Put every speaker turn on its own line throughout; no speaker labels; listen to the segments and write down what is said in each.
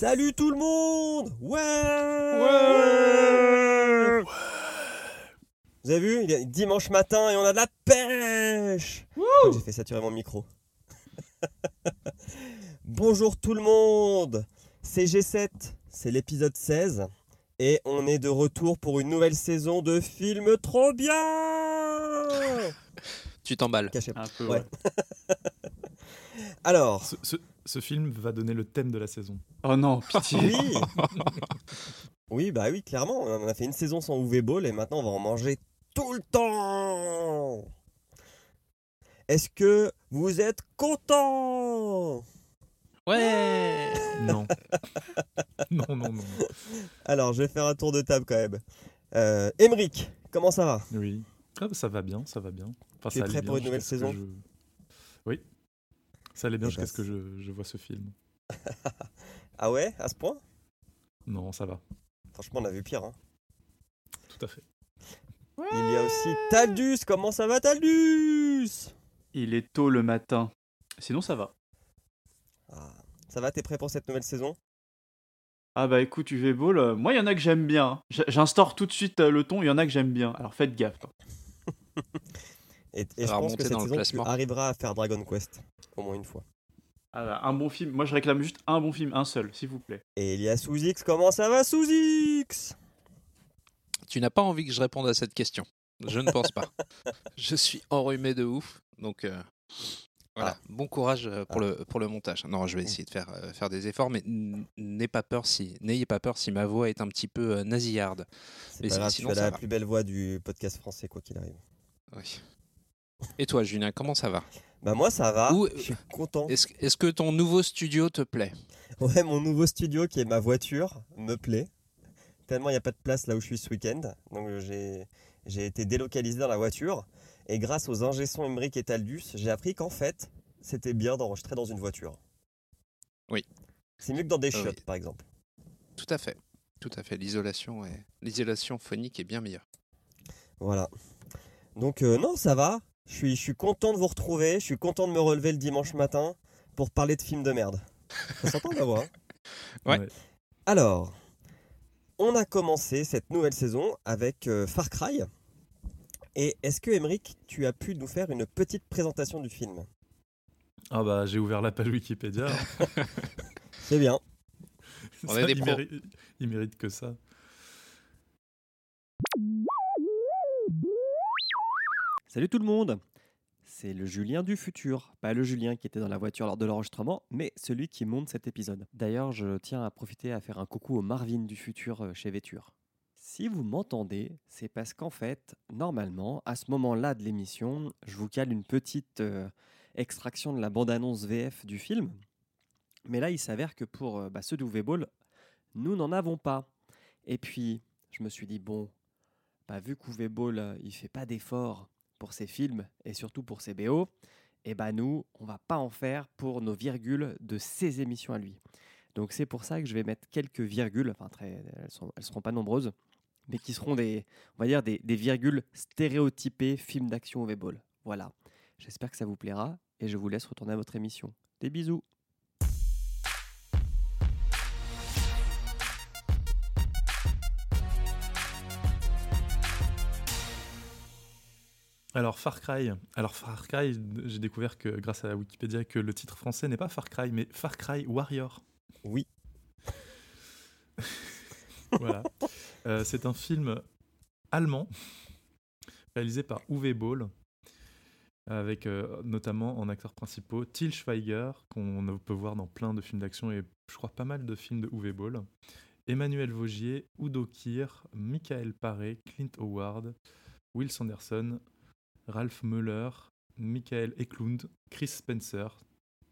Salut tout le monde Ouais
Ouais
Vous avez vu, il est dimanche matin et on a de la pêche J'ai fait saturer mon micro. Bonjour tout le monde C'est G7, c'est l'épisode 16 et on est de retour pour une nouvelle saison de films trop bien
Tu t'emballes.
Caché.
Un peu,
Ouais.
ouais.
Alors,
Ce, ce- ce film va donner le thème de la saison.
Oh non, pitié.
oui Oui, bah oui, clairement, on a fait une saison sans UV Ball et maintenant on va en manger tout le temps Est-ce que vous êtes contents?
Ouais
Non. non, non, non.
Alors, je vais faire un tour de table quand même. Euh, Emeric, comment ça va?
Oui. Ah, bah, ça va bien, ça va bien. Enfin,
Tu es
ça allait
prêt
bien
pour une nouvelle saison?
je- Oui. Ça allait bien
Eh
jusqu'à
ben,
ce que je, je vois ce film.
Ah ouais, à ce point?
Non, ça va.
Franchement, on a vu pire. hein.
Tout à fait.
Il y a aussi Taldus, comment ça va Taldus?
Il est tôt le matin. Sinon, ça va.
Ah, Ça va, t'es prêt pour cette nouvelle saison?
Ah bah écoute, UV Ball, euh, moi il y en a que j'aime bien. hein. J'instaure tout de suite euh, le ton, il y en a que j'aime bien. Alors faites gaffe.
Et, et je pense que cette saison, tu arriveras à faire Dragon Quest, au moins une fois.
Ah un bon film. Moi je réclame juste un bon film, un seul, s'il vous plaît.
Et il y a Sous-X, comment ça va Sous-X
Tu n'as pas envie que je réponde à cette question. Je ne pense pas. je suis enrhumé de ouf. Donc euh, voilà. Bon courage euh, pour, le, pour le montage. Non, je vais essayer de faire, euh, faire des efforts, mais n'ayez pas peur si n'ayez pas peur si ma voix est un petit peu euh, nasillarde.
C'est la
va.
plus belle voix du podcast français, quoi qu'il arrive.
Oui. Et toi, Julien, comment ça va?
Bah moi ça va,
Où-
je suis content.
Est-ce que ton nouveau studio te plaît?
Ouais, mon nouveau studio qui est ma voiture me plaît. Tellement il n'y a pas de place là où je suis ce week-end. Donc j'ai, j'ai été délocalisé dans la voiture. Et grâce aux ingé-sons Emmerich et Taldus, j'ai appris qu'en fait, c'était bien d'enregistrer dans une voiture.
Oui.
C'est mieux que dans des
Ah oui.
chiottes, par exemple.
Tout à fait. Tout à fait. L'isolation est... l'isolation phonique est bien meilleure.
Voilà. Donc euh, non, ça va. Je suis, je suis content de vous retrouver. Je suis content de me relever le dimanche matin pour parler de films de merde. Ça s'entend ma voix hein
Ouais.
Alors, on a commencé cette nouvelle saison avec euh, Far Cry. Et est-ce que, Emeric, tu as pu nous faire une petite présentation du film?
Ah bah, j'ai ouvert la page Wikipédia.
C'est bien.
On
Ça,
est des
il,
pros.
mérite, il mérite que ça.
Salut tout le monde C'est le Julien du futur, pas le Julien qui était dans la voiture lors de l'enregistrement, mais celui qui monte cet épisode. D'ailleurs, je tiens à profiter à faire un coucou au Marvin du futur euh, chez Véture. Si vous m'entendez, c'est parce qu'en fait, normalement, à ce moment-là de l'émission, je vous cale une petite euh, extraction de la bande-annonce VF du film. Mais là, il s'avère que pour euh, bah, ceux d'UV Ball, nous n'en avons pas. Et puis, je me suis dit, bon, bah, vu qu'UV Ball, il fait pas d'efforts pour ses films et surtout pour ses BO, et bah nous, on va pas en faire pour nos virgules de ses émissions à lui. Donc c'est pour ça que je vais mettre quelques virgules, enfin très, elles, sont, elles seront pas nombreuses, mais qui seront des, on va dire des, virgules stéréotypées films d'action au V-Ball. Voilà. J'espère que ça vous plaira et je vous laisse retourner à votre émission. Des bisous.
Alors Far Cry. Alors Far Cry, j'ai découvert que grâce à la Wikipédia que le titre français n'est pas Far Cry, mais Far Cry Warrior.
Oui.
Voilà. Euh, c'est un film allemand réalisé par Uwe Boll avec euh, notamment en acteurs principaux Til Schweiger qu'on peut voir dans plein de films d'action et je crois pas mal de films de Uwe Boll. Emmanuel Vaugier, Udo Kier, Michael Paré, Clint Howard, Will Sanderson, Ralph Muller, Michael Eklund, Chris Spencer,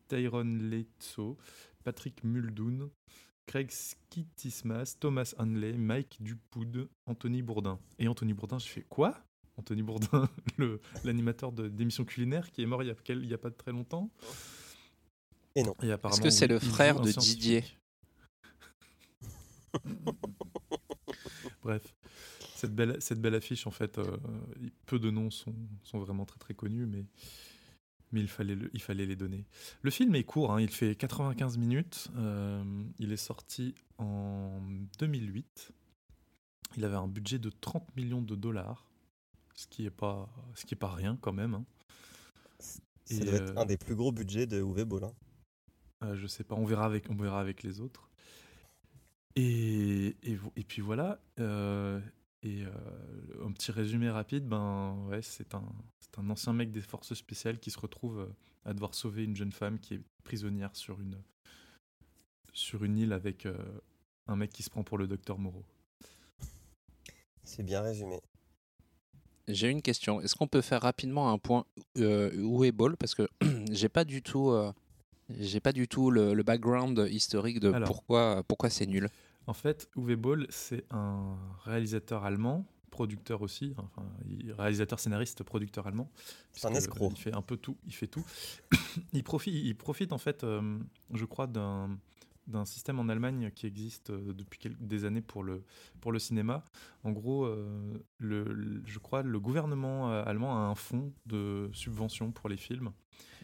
Tyrone Leitzo, Patrick Muldoon, Craig Skitismas, Thomas Hanley, Mike Dupoud, Anthony Bourdin. Et Anthony Bourdin, je fais quoi? Anthony Bourdin, le- l'animateur de- d'émissions culinaires qui est mort il y, a, quel- il y a pas très longtemps.
Et non.
Est-ce que c'est le frère de. Didier?
Bref, cette belle, cette belle affiche, en fait, euh, peu de noms sont, sont vraiment très très connus, mais Mais il fallait, le- il fallait les donner. Le film est court, hein, il fait 95 minutes. euh, il est sorti en 2008. Il avait un budget de 30 millions de dollars, ce qui est pas, ce qui est pas rien quand même. hein.
Ça doit être
euh,
un des plus gros budgets de Uwe Boll. hein.
Euh, je sais pas, on verra avec, on verra avec les autres. Et, et, vo- et puis voilà. euh, et euh, un petit résumé rapide, ben ouais, c'est un, c'est un ancien mec des forces spéciales qui se retrouve euh, à devoir sauver une jeune femme qui est prisonnière sur une, sur une île avec euh, un mec qui se prend pour le docteur Moreau.
C'est bien résumé.
J'ai une question. Est-ce qu'on peut faire rapidement un point euh, où est Ball? Parce que j'ai pas du tout, euh, j'ai pas du tout le, le background historique de
Alors.
pourquoi, pourquoi c'est nul.
En fait, Uwe Boll, c'est un réalisateur allemand, producteur aussi, enfin, réalisateur, scénariste, producteur allemand.
C'est un escroc.
Il fait un peu tout. Il fait tout. il profite, il profite en fait, euh, je crois, d'un d'un système en Allemagne qui existe euh, depuis quel- des années pour le, pour le cinéma. En gros, euh, le, le- je crois le gouvernement euh, allemand a un fonds de subvention pour les films.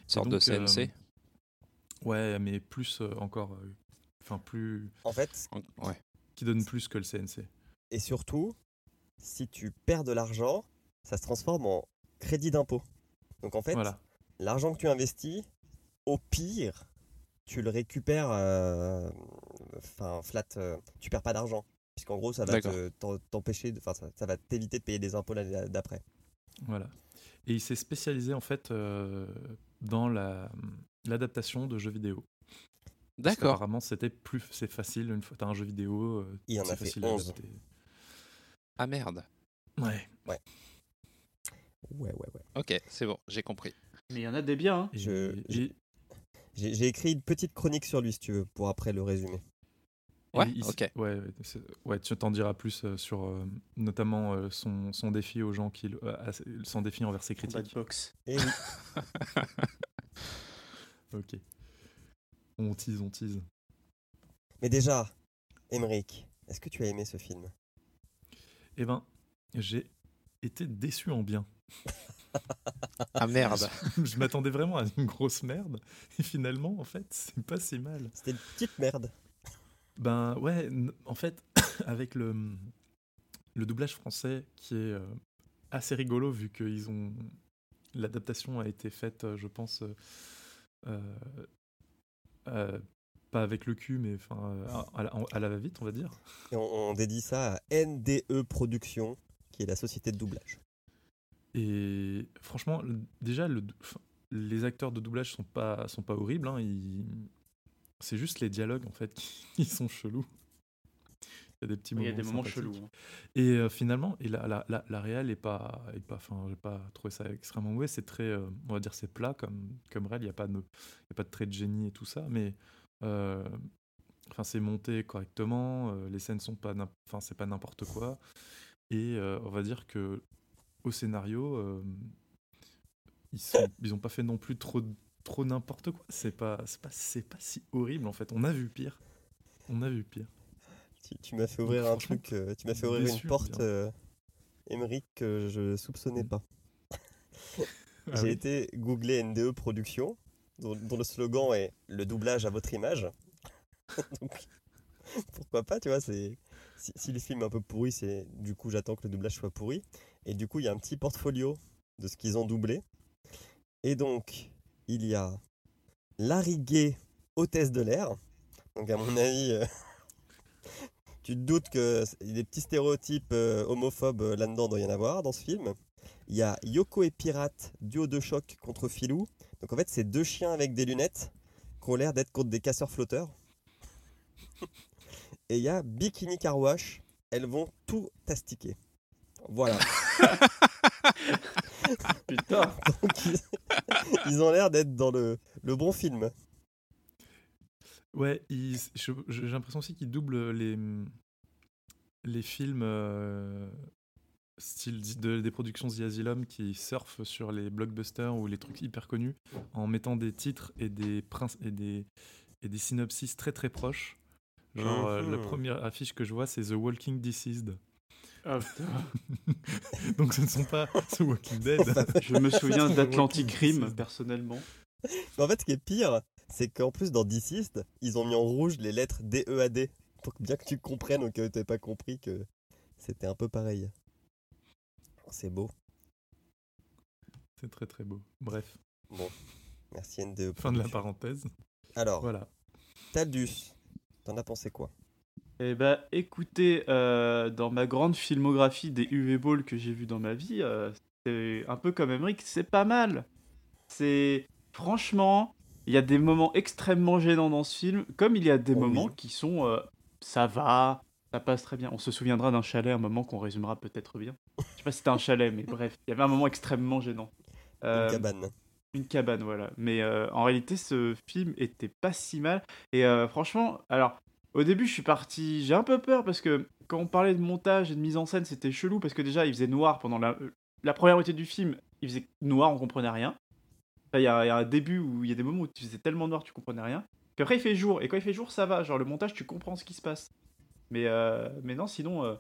Une sorte de
euh,
CNC.
Ouais, mais plus encore, enfin plus,
En fait,
En- Ouais.
qui donne plus que le CNC.
et surtout, si tu perds de l'argent, ça se transforme en crédit d'impôt. Donc en fait,
Voilà.
l'argent que tu investis, au pire, tu le récupères, euh, enfin flat, euh, tu perds pas d'argent. Puisqu'en gros, ça va te- t'empêcher, enfin ça, ça va t'éviter de payer des impôts l'année d'après.
Voilà. Et il s'est spécialisé en fait euh, dans la l'adaptation de jeux vidéo.
D'accord.
qu'apparemment, c'était plus c'est facile une fois t'as un jeu vidéo. euh,
Il en
c'est
a fait
facile à
11.
adapter.
Ah merde.
Ouais.
Ouais, ouais, ouais.
Ok, c'est bon, j'ai compris.
Mais il y en a des biens. hein.
Je- J'ai écrit une petite chronique sur lui si tu veux, pour après le résumer.
Ouais,
il-
ok.
Ouais, ouais, ouais, tu t'en diras plus euh, sur euh, notamment euh, son, son défi aux gens qui euh, son défi envers ses critiques.
Et oui,
Ok. On tease, on tease.
mais déjà, Emmerich, est-ce que tu as aimé ce film?
Eh ben, j'ai été déçu en bien.
Ah merde.
je m'attendais vraiment à une grosse merde. Et finalement, en fait, c'est pas si mal.
C'était une petite merde.
Ben ouais, en fait, avec le, le doublage français qui est euh, assez rigolo vu que ils ont l'adaptation a été faite, euh, je pense, euh, euh, pas avec le cul, mais enfin euh, à, la- à la va-vite, on va dire.
Et on, on dédie ça à NDE Productions, qui est la société de doublage.
Et franchement, déjà, le, les acteurs de doublage sont pas, sont pas horribles. hein, ils- C'est juste les dialogues, en fait, qui, qui sont chelous. Il y a des petits
Il
moments
y a des moments
sympathiques.
chelous. hein.
Et euh, finalement, et la, la, la, la réal est pas, est pas, enfin, j'ai pas trouvé ça extrêmement mauvais. C'est très, euh, on va dire, c'est plat comme, comme réel. Il n'y a pas de, il y a pas de trait de génie et tout ça, mais, euh, enfin, c'est monté correctement. les scènes sont pas, enfin, c'est pas n'importe quoi. Et on va dire que au scénario, ils sont, ils ont pas fait non plus trop, trop n'importe quoi. C'est pas, c'est pas, c'est pas si horrible en fait. On a vu pire. On a vu pire.
Tu, tu m'as fait ouvrir un truc, euh, tu m'as fait ouvrir
déçu,
une porte,
bien.
euh, Emmerich, que je soupçonnais pas.
Ah
J'ai
oui.
été googler NDE Productions, dont, dont le slogan est le doublage à votre image. Donc, pourquoi pas, tu vois, c'est. Si, si le film est un peu pourri, c'est du coup j'attends que le doublage soit pourri. Et du coup, il y a un petit portfolio de ce qu'ils ont doublé. Et donc, il y a Larry Gay, hôtesse de l'air. Donc, à mon avis, euh, tu te doutes que des petits stéréotypes euh, homophobes euh, là-dedans, doit y en avoir dans ce film. Il y a Yoko et Pirate, duo de choc contre Filou. Donc en fait, c'est deux chiens avec des lunettes qui ont l'air d'être contre des casseurs flotteurs. Et il y a Bikini Car Wash. Elles vont tout tastiquer. Voilà.
Putain.
Donc, ils, ils ont l'air d'être dans le, le bon film.
Ouais, je- j'ai l'impression aussi qu'ils doublent les, les films euh, style de- des productions The Asylum qui surfent sur les blockbusters ou les trucs hyper connus en mettant des titres et des, princ- et des, et des synopsis très très proches. Genre, euh, la
Mhm.
première affiche que je vois, c'est The Walking Deceased.
Ah, putain.
Donc ce ne sont pas The Walking Dead.
Je me souviens d'Atlantic Rim, personnellement.
Mais en fait, ce qui est pire, c'est qu'en plus, dans Deceased, ils ont mis en rouge les lettres D, E, A, D. Pour que bien que tu comprennes cas où t'avais pas compris que c'était un peu pareil. C'est beau.
C'est très très beau. Bref,
Merci NDE.
fin de la parenthèse.
Alors,
Voilà.
Taldus, t'en as pensé quoi?
Eh ben, écoutez, euh, dans ma grande filmographie des UV Balls que j'ai vu dans ma vie, euh, c'est un peu comme Emmerich, c'est pas mal. C'est franchement, il y a des moments extrêmement gênants dans ce film, comme il y a des
Oh oui.
moments qui sont, euh, ça va, ça passe très bien. On se souviendra d'un chalet, un moment qu'on résumera peut-être bien. Je sais pas si c'était un chalet, mais bref, il y avait un moment extrêmement gênant. Euh,
Une cabane.
une cabane, voilà. Mais euh, en réalité, ce film était pas si mal. Et euh, franchement, alors, au début, je suis parti. J'ai un peu peur parce que quand on parlait de montage et de mise en scène, c'était chelou parce que déjà, il faisait noir pendant la, la première moitié du film. Il faisait noir, on comprenait rien. Il y, a il y a un début où il y a des moments où tu faisais tellement noir, tu comprenais rien. Puis après, il fait jour. Et quand il fait jour, ça va. Genre, le montage, tu comprends ce qui se passe. Mais, euh, mais non, sinon, euh,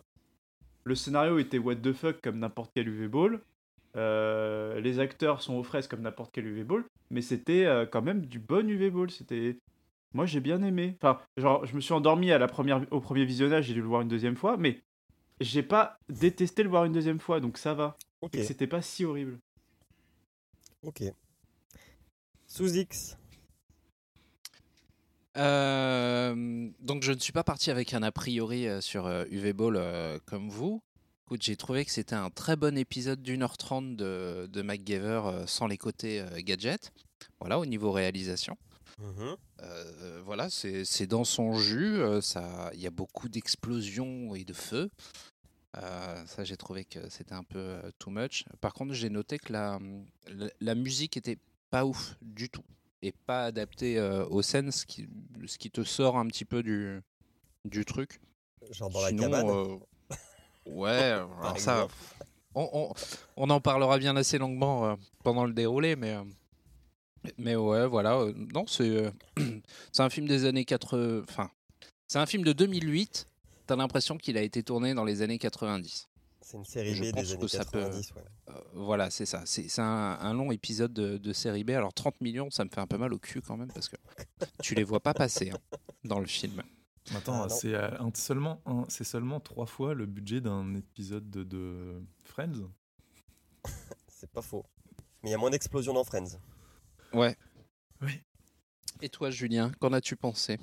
le scénario était what the fuck comme n'importe quel UV Ball. Euh, les acteurs sont aux fraises comme n'importe quel UV Ball, mais c'était quand même du bon UV Ball. C'était, moi j'ai bien aimé. Enfin, genre, je me suis endormi à la première, au premier visionnage, j'ai dû le voir une deuxième fois, mais j'ai pas détesté le voir une deuxième fois, donc ça va.
Ok,
C'était pas si horrible.
ok. Sous X,
Euh, donc je ne suis pas parti avec un a priori euh, sur UV Ball euh, comme vous. Écoute, j'ai trouvé que c'était un très bon épisode d'une heure trente de, de MacGyver euh, sans les côtés euh, gadget. Voilà, au niveau réalisation.
Mhm.
Euh, voilà, c'est c'est dans son jus. euh, ça, il y a beaucoup d'explosions et de feux. Euh, ça, j'ai trouvé que c'était un peu euh, too much. Par contre, j'ai noté que la, la, la musique était pas ouf du tout et pas adaptée euh, aux scènes, ce qui, ce qui te sort un petit peu du, du truc.
genre dans
Sinon,
la cabane.
euh, ouais, alors ça, on, on- on en parlera bien assez longuement euh, pendant le déroulé, mais, euh, mais ouais, voilà. non, c'est c'est un film des années 80. Enfin, c'est un film de 2008. T'as l'impression qu'il a été tourné dans les années 90.
C'est une série
je
B
pense
des
que
années
ça peut-
90. ouais.
Euh, voilà, c'est ça. C'est un, un long épisode de, de série B. Alors 30 millions, ça me fait un peu mal au cul quand même parce que tu les vois pas passer hein, dans le film.
Attends,
Ah,
c'est euh, un- seulement, un- c'est seulement trois fois le budget d'un épisode de, de Friends?
C'est pas faux. Mais il y a moins d'explosions dans Friends.
Ouais.
Oui.
Et toi, Julien, qu'en as-tu pensé?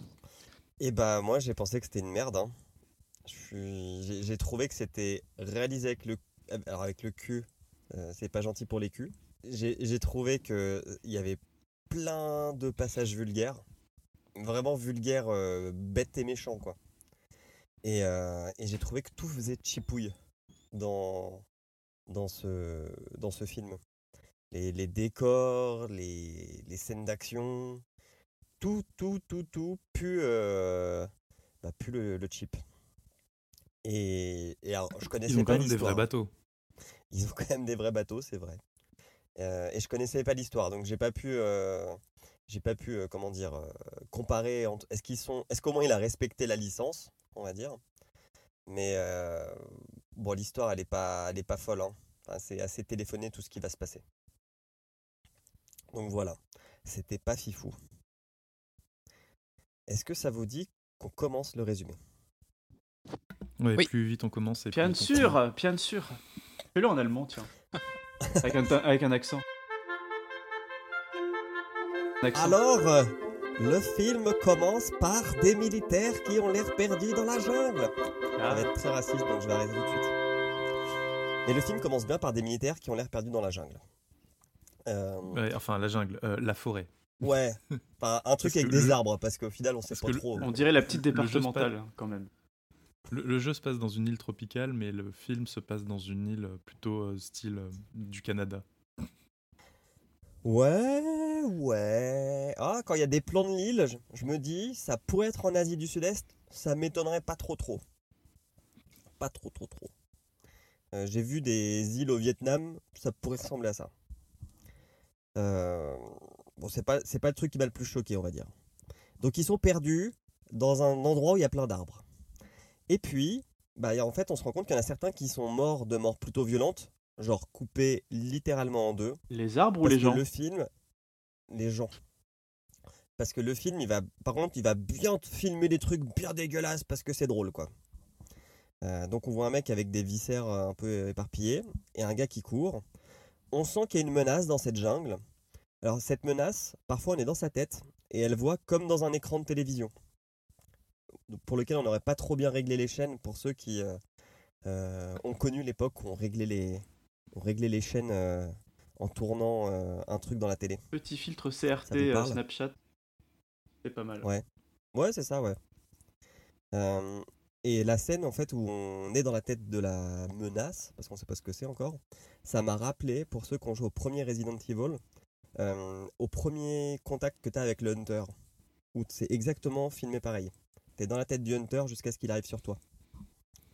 Et bah moi j'ai pensé que c'était une merde. hein. J'ai trouvé que c'était réalisé avec le, alors avec le cul. euh, c'est pas gentil pour les culs. J'ai trouvé que il y avait plein de passages vulgaires, vraiment vulgaires, euh, bêtes et méchants quoi. Et, euh, j'ai trouvé que tout faisait chipouille dans dans ce dans ce film. Les, décors, les, les scènes d'action, tout, tout, tout, tout pue, euh, bah, le chip. Et, et alors, je connaissais
Ils ont
pas
quand même des vrais bateaux.
Ils ont quand même des vrais bateaux, c'est vrai. Euh, et je connaissais pas l'histoire, donc j'ai pas pu, euh, j'ai pas pu, euh, comment dire, comparer. entre- Est-ce qu'ils sont, est-ce qu'au moins il a respecté la licence, on va dire. Mais bon, l'histoire, elle est pas, elle est pas folle. hein. Enfin, c'est assez téléphoné tout ce qui va se passer. Donc voilà, c'était pas fifou. Est-ce que ça vous dit qu'on commence le résumé?
Ouais,
Oui.
Plus vite on commence et plus
Bien sûr, bien sûr. Fais-le en allemand, tiens. avec, un, avec un accent. Un accent.
Alors, euh, le film commence par des militaires qui ont l'air perdus dans la jungle. Ça
Ah,
va être très raciste, donc je vais arrêter tout de suite. Mais le film commence bien par des militaires qui ont l'air perdus dans la jungle. Euh,
Ouais, enfin, la jungle, euh, la forêt.
ouais, enfin, un truc
Parce
avec des
le-
arbres, parce qu'au final, on sait
parce
pas trop.
on dirait la petite départementale, quand même.
Le, jeu se passe dans une île tropicale, mais le film se passe dans une île plutôt euh, style euh, du Canada.
Ouais, ouais. Ah, quand il y a des plans de l'île, je, me dis, ça pourrait être en Asie du Sud-Est, ça m'étonnerait pas trop trop. Pas trop trop trop. Euh, J'ai vu des îles au Vietnam, ça pourrait ressembler à ça. Bon, c'est pas, pas le truc qui m'a le plus choqué, on va dire. Donc ils sont perdus dans un endroit où il y a plein d'arbres. Et puis, bah, en fait, on se rend compte qu'il y en a certains qui sont morts de mort plutôt violente, genre coupés littéralement en deux.
Les arbres ou les gens
Le film, les gens. Parce que le film, il va, par contre, il va bien filmer des trucs bien dégueulasses parce que c'est drôle, quoi. Euh, donc on voit un mec avec des viscères euh, un peu éparpillés et un gars qui court. On sent qu'il y a une menace dans cette jungle. Alors cette menace, parfois on est dans sa tête et elle voit comme dans un écran de télévision. Pour lequel on n'aurait pas trop bien réglé les chaînes pour ceux qui euh, euh, ont connu l'époque où on réglait les, on réglait les chaînes euh, en tournant euh, un truc dans la télé.
Petit filtre CRT Snapchat. C'est pas mal.
Ouais. Ouais, c'est ça, ouais. Et la scène, en fait, où on est dans la tête de la menace, parce qu'on sait pas ce que c'est encore, ça m'a rappelé, pour ceux qui ont joué au premier Resident Evil, au premier contact que tu as avec le Hunter, où c'est exactement filmé pareil. Tu es dans la tête du Hunter jusqu'à ce qu'il arrive sur toi.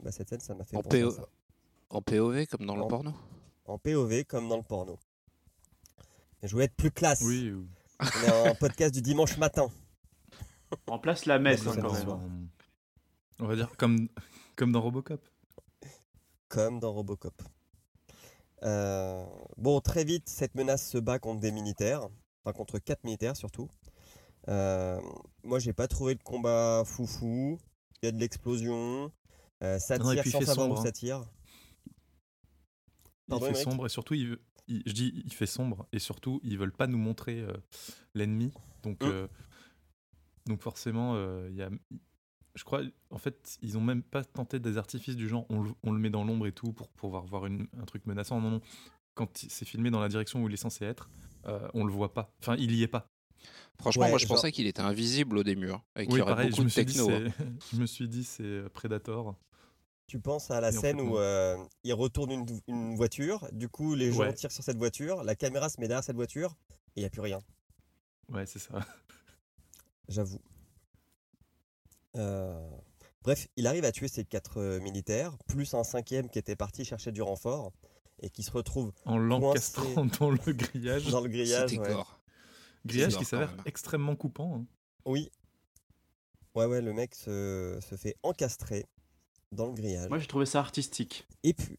Bah, cette scène, ça m'a fait
En
penser à
PO
ça.
En POV comme dans le
En-
porno
En POV, comme dans le porno. Je voulais être plus classe.
Oui, ou-
On est en podcast du dimanche matin.
Remplace la messe
Ouais,
hein,
en- on va dire comme, comme dans Robocop.
comme dans Robocop. Euh, bon, très vite, cette menace se bat contre des militaires, enfin contre quatre militaires surtout. Euh, moi, j'ai pas trouvé le combat foufou. Il y a de l'explosion. Euh, ça
Non, et
tire
il
sans
fait
savoir
sombre,
où
hein.
ça tire.
Il fait sombre et surtout, il, il- je dis il fait sombre et surtout, ils veulent pas nous montrer euh, l'ennemi. Donc, euh, donc forcément, il y a, je crois, en fait, ils ont même pas tenté des artifices du genre on le, on le met dans l'ombre et tout pour pouvoir voir une- un truc menaçant. Non, non. Quand c'est filmé dans la direction où il est censé être, on le voit pas. Enfin, il y est pas.
Franchement,
Ouais,
moi je
genre-
pensais qu'il était invisible au début hein, et qu'il
Oui,
y aurait
pareil,
beaucoup
je me
de
suis dit,
techno. hein.
c'est- je me suis dit, c'est euh, Predator.
Tu penses à la
Et
scène où euh, il retourne une, une voiture, du coup les gens
Ouais.
tirent sur cette voiture, la caméra se met derrière cette voiture et il n'y a plus rien.
Ouais, c'est ça.
J'avoue. Euh, Bref, il arrive à tuer ces quatre militaires, plus un cinquième qui était parti chercher du renfort et qui se retrouve
En l'encastrant dans le grillage.
dans le grillage.
C'était
ouais.
gore.
Grillage qui s'avère extrêmement coupant. hein.
Oui. Ouais, ouais, le mec se, se fait encastrer dans le grillage.
Moi j'ai trouvé ça artistique.
Et puis.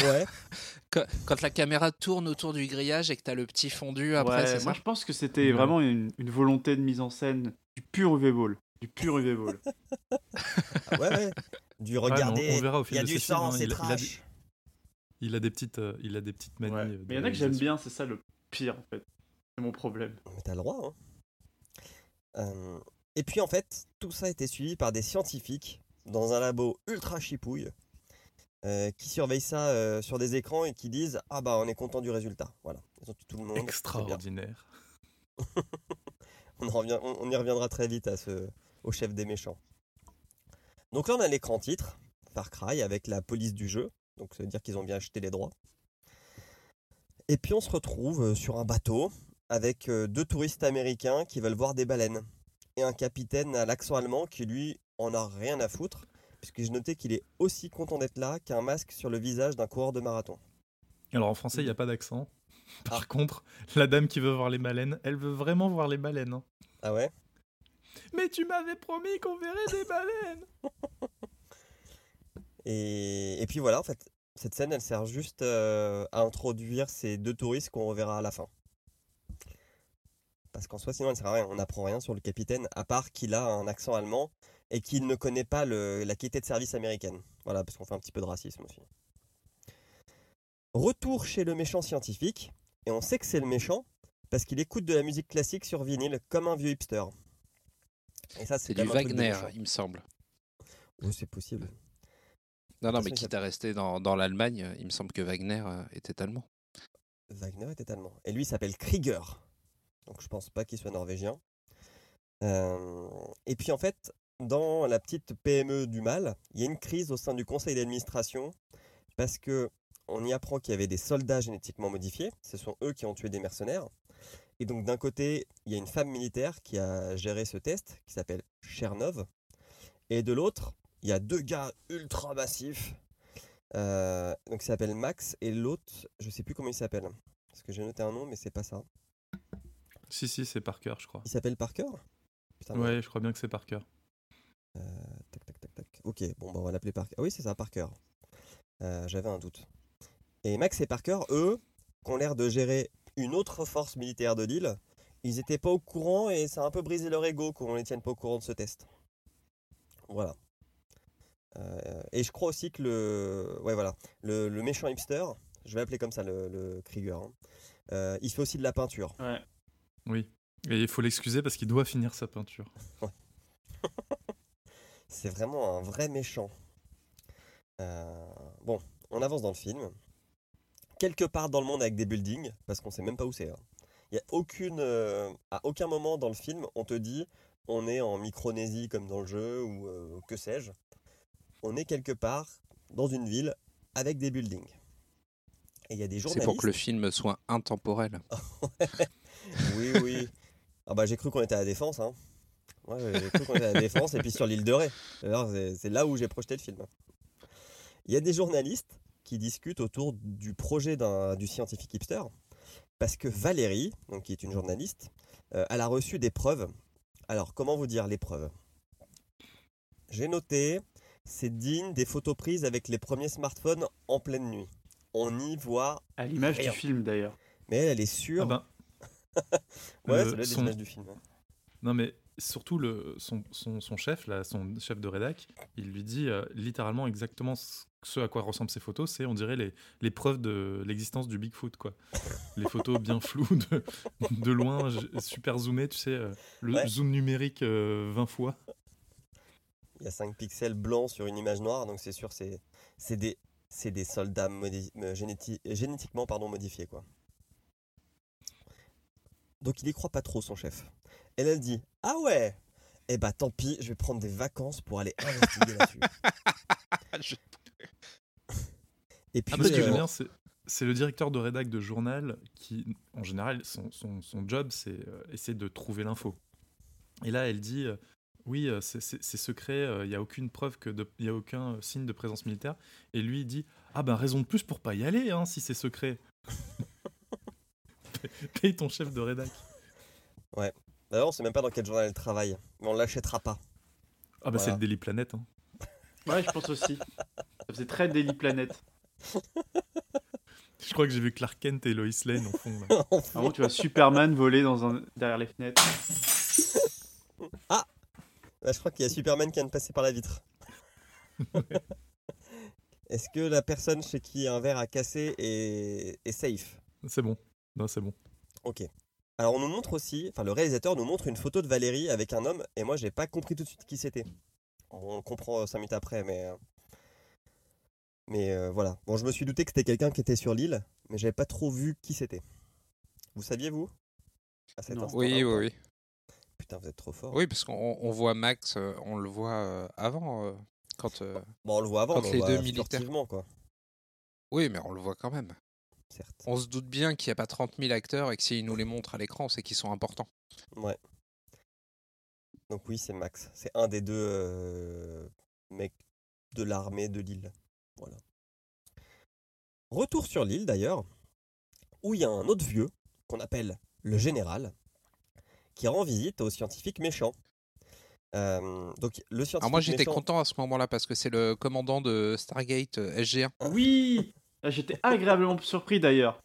Ouais,
Quand, la caméra tourne autour du grillage et que t'as le petit fondu après,
Ouais,
c'est
moi
ça
je pense que c'était
Ouais.
vraiment une, une volonté de mise en scène du pur UV Ball. Du pur UV Ball.
ouais, ouais. Du
Ouais, mais on- verra au
il
fil
y a
de
du sang,
hein,
c'est
il a- il a des-
trash.
Il a des petites, euh, il a des petites manies.
Ouais.
euh, de
Mais il y en a que j'aime bien, c'est ça le pire en fait. C'est mon problème.
Mais t'as le droit, hein. Euh, et puis en fait, tout ça a été suivi par des scientifiques dans un labo ultra chipouille euh, qui surveillent ça euh, sur des écrans et qui disent Ah bah on est content du résultat. Voilà, ils ont tué tout le monde.
Extraordinaire.
On, en revient- on- on y reviendra très vite à ce, au chef des méchants. Donc là, on a l'écran titre, Far Cry, avec la police du jeu. Donc ça veut dire qu'ils ont bien acheté les droits. Et puis on se retrouve sur un bateau avec euh, deux touristes américains qui veulent voir des baleines. Et un capitaine à l'accent allemand qui lui en a rien à foutre. Puisque j'ai noté qu'il est aussi content d'être là qu'un masque sur le visage d'un coureur de marathon.
Alors en français, il n'y a pas d'accent. Par
Ah.
contre, la dame qui veut voir les baleines, elle veut vraiment voir les baleines. hein.
Ah ouais?
Mais tu m'avais promis qu'on verrait des baleines
Et, et puis voilà, en fait, cette scène, elle sert juste euh, à introduire ces deux touristes qu'on reverra à la fin. Parce qu'en soi, sinon, elle sert à rien. On n'apprend rien sur le capitaine, à part qu'il a un accent allemand et qu'il ne connaît pas le- la qualité de service américaine. Voilà, parce qu'on fait un petit peu de racisme aussi. Retour chez le méchant scientifique, et on sait que c'est le méchant parce qu'il écoute de la musique classique sur vinyle comme un vieux hipster. Et ça,
C'est du Wagner, il me semble.
Oui, c'est possible.
Non, non, mais quitte à rester dans, dans l'Allemagne, euh, il me semble que Wagner euh, était allemand.
Wagner était allemand. Et lui il s'appelle Krieger. Donc je pense pas qu'il soit norvégien. Euh, et puis en fait, dans la petite PME du mal, il y a une crise au sein du conseil d'administration parce que on y apprend qu'il y avait des soldats génétiquement modifiés. Ce sont eux qui ont tué des mercenaires. Et donc d'un côté, il y a une femme militaire qui a géré ce test, qui s'appelle Chernov. Et de l'autre, il y a deux gars ultra massifs. Euh, donc il s'appelle Max et l'autre, je sais plus comment il s'appelle. Parce que j'ai noté un nom, mais c'est pas ça.
Si, si, c'est Parker, je crois.
Il s'appelle Parker Putain.
Ouais, je crois bien que c'est Parker.
Euh, tac, tac, tac, tac. Ok, bon, bah, on va l'appeler Parker. Ah oui, c'est ça, Parker. Euh, J'avais un doute. Et Max et Parker, eux, qui ont l'air de gérer une autre force militaire de l'île, ils n'étaient pas au courant et ça a un peu brisé leur ego qu'on les tienne pas au courant de ce test. Voilà. Euh, et je crois aussi que le, ouais, voilà, le, le méchant hipster, je vais l'appeler comme ça, le, le Krieger, hein, euh, il fait aussi de la peinture.
Ouais.
Oui. Et il faut l'excuser parce qu'il doit finir sa peinture.
C'est vraiment un vrai méchant. Euh, bon, on avance dans le film. Quelque part dans le monde avec des buildings, parce qu'on sait même pas où c'est. hein. Il y a aucune, euh, à aucun moment dans le film, on te dit on est en Micronésie comme dans le jeu ou euh, que sais-je. On est quelque part dans une ville avec des buildings. Et il y a des
C'est
journalistes.
pour que le film soit intemporel.
Oui, oui. Ah bah j'ai cru qu'on était à la défense. Hein. Ouais, j'ai cru qu'on était à la défense et puis sur l'île de Ré. Alors, C'est là où j'ai projeté le film. Il y a des journalistes qui discutent autour du projet d'un- du scientifique hipster parce que Valérie, donc qui est une journaliste, euh, elle a reçu des preuves. Alors comment vous dire les preuves? J'ai noté, c'est digne des photos prises avec les premiers smartphones en pleine nuit. On y voit,
À l'image du film d'ailleurs.
mais elle, elle est sûre.
Ah ben,
ouais, des
son-
images du film.
Non, mais surtout le, son, son, son chef, là, son chef de rédac, il lui dit euh, littéralement exactement ce, à quoi ressemblent ces photos. C'est, on dirait, les, les preuves de l'existence du Bigfoot, quoi. Les photos bien floues, de, de loin, super zoomées, tu sais, euh, le
Ouais.
zoom numérique euh, 20 fois.
Il y a 5 pixels blancs sur une image noire, donc c'est sûr, c'est c'est des, c'est des soldats euh, généti- génétiquement pardon, modifiés. Quoi. Donc il y croit pas trop, son chef. Et elle, elle dit Ah ouais Eh bah tant pis, je vais prendre des vacances pour aller investiguer là-dessus.
Je-
Et puis,
Ah, parce que
euh,
j'aime bien, c'est, c'est le directeur de rédac de journal qui, en général, son, son, son job, c'est euh, essayer de trouver l'info. Et là, elle dit, euh, oui, euh, c'est, secret, il n'y a aucune preuve que, il y a aucun signe de présence militaire. Et lui, il dit, ah ben raison de plus pour pas y aller, hein, si c'est secret. Paye ton chef de rédac.
D'ailleurs, on sait même pas dans quel journal elle travaille, mais on l'achètera pas.
Ah bah c'est le Daily Planet. Hein.
Ouais, je pense aussi. Ça faisait très Daily Planet.
Je crois que j'ai vu Clark Kent et Lois Lane en fond. là.
Gros, tu vois Superman voler dans un... derrière les fenêtres.
Là, je crois qu'il y a Superman qui vient de passer par la vitre. Est-ce que la personne chez qui un verre a cassé est, est safe?
C'est bon. Non, c'est bon.
Ok. Alors on nous montre aussi, enfin le réalisateur nous montre une photo de Valérie avec un homme et moi j'ai pas compris tout de suite qui c'était. On comprend 5 minutes après mais euh, mais euh, voilà. Bon je me suis douté que c'était quelqu'un qui était sur l'île mais j'avais pas trop vu qui c'était. Vous saviez vous? À cet
Oui,
ou
oui, oui.
Putain vous êtes trop fort.
Oui, parce qu'on on voit Max, euh, on le voit euh, avant, euh, quand... euh,
Bon on le voit avant,
Quand
mais on
les
le
deux
voit
militaires.
furtivement quoi.
Oui, mais on le voit quand même.
Certes.
On se doute bien qu'il n'y a pas 30 000 acteurs et que s'ils nous les montrent à l'écran, c'est qu'ils sont importants.
Ouais. Donc oui, c'est Max. C'est un des deux euh, mecs de l'armée de l'île. Voilà. Retour sur l'île d'ailleurs, où il y a un autre vieux qu'on appelle le général, qui rend visite au scientifique méchant. Euh, donc le scientifique
Alors moi, j'étais
méchant-
content à ce moment-là parce que c'est le commandant de Stargate euh, SG1.
Oui J'étais agréablement surpris d'ailleurs.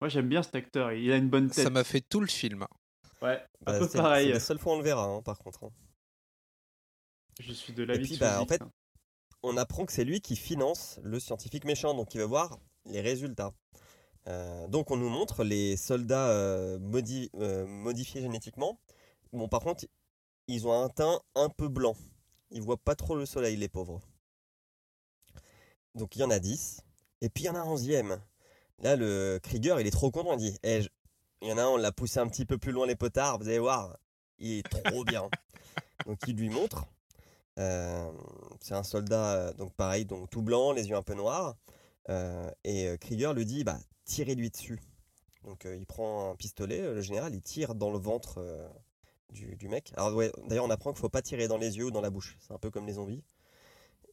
Moi j'aime bien cet acteur, il a une bonne tête.
Ça m'a fait tout le film.
Ouais,
Bah,
un peu
c'est- C'est
pareil.
la seule fois on le verra, hein, par contre. hein.
Je suis de l'avis de
bah, en fait,
hein.
on apprend que c'est lui qui finance le scientifique méchant, donc il veut voir les résultats. Euh, donc on nous montre les soldats euh, modi- euh, modifiés génétiquement. Bon, par contre, ils ont un teint un peu blanc. Ils voient pas trop le soleil, les pauvres. Donc il y en a 10. Et puis il y en a un onzième. Là, le Krieger, il est trop content. Il dit Eh, je- Il y en a un, on l'a poussé un petit peu plus loin les potards. Vous allez voir, il est trop bien. donc il lui montre. Euh, c'est un soldat, euh, donc pareil, donc tout blanc, les yeux un peu noirs. Euh, et Krieger lui dit bah, tirez-lui dessus. Donc euh, il prend un pistolet, le général, il tire dans le ventre du, du mec. Alors ouais, d'ailleurs on apprend qu'il faut pas tirer dans les yeux ou dans la bouche. C'est un peu comme les zombies.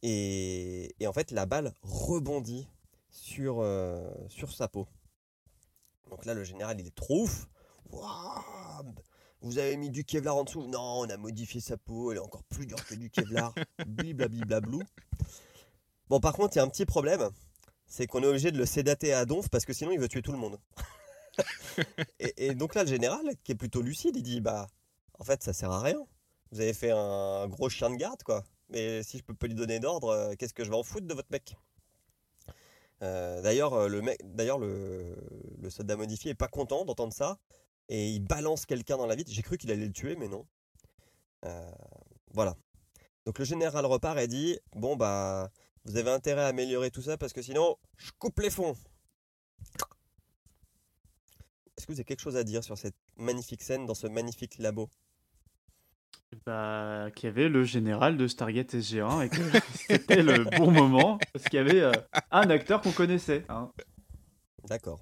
Et, et en fait la balle rebondit sur, euh, sur sa peau. Donc là le général il est trop ouf. Waouh Vous avez mis du Kevlar en dessous? Non, on a modifié sa peau, elle est encore plus dure que du Kevlar. Bliblabliblablou. Bon, par contre, il y a un petit problème. C'est qu'on est obligé de le sédater à donf parce que sinon il veut tuer tout le monde. et, et donc là, le général, qui est plutôt lucide, il dit Bah, en fait, ça sert à rien. Vous avez fait un gros chien de garde, quoi. Mais si je peux pas lui donner d'ordre, euh, qu'est-ce que je vais en foutre de votre mec? Euh, D'ailleurs, euh, le, mec, d'ailleurs le, soldat modifié est pas content d'entendre ça et il balance quelqu'un dans la vitre. J'ai cru qu'il allait le tuer, mais non. Euh, voilà. Donc le général repart et dit Bon, bah, vous avez intérêt à améliorer tout ça parce que sinon, je coupe les fonds. Est-ce que vous avez quelque chose à dire sur cette magnifique scène dans ce magnifique labo?
Bah, qu'il y avait le général de Stargate SG1 et que c'était le bon moment parce qu'il y avait euh, un acteur qu'on connaissait. hein.
D'accord.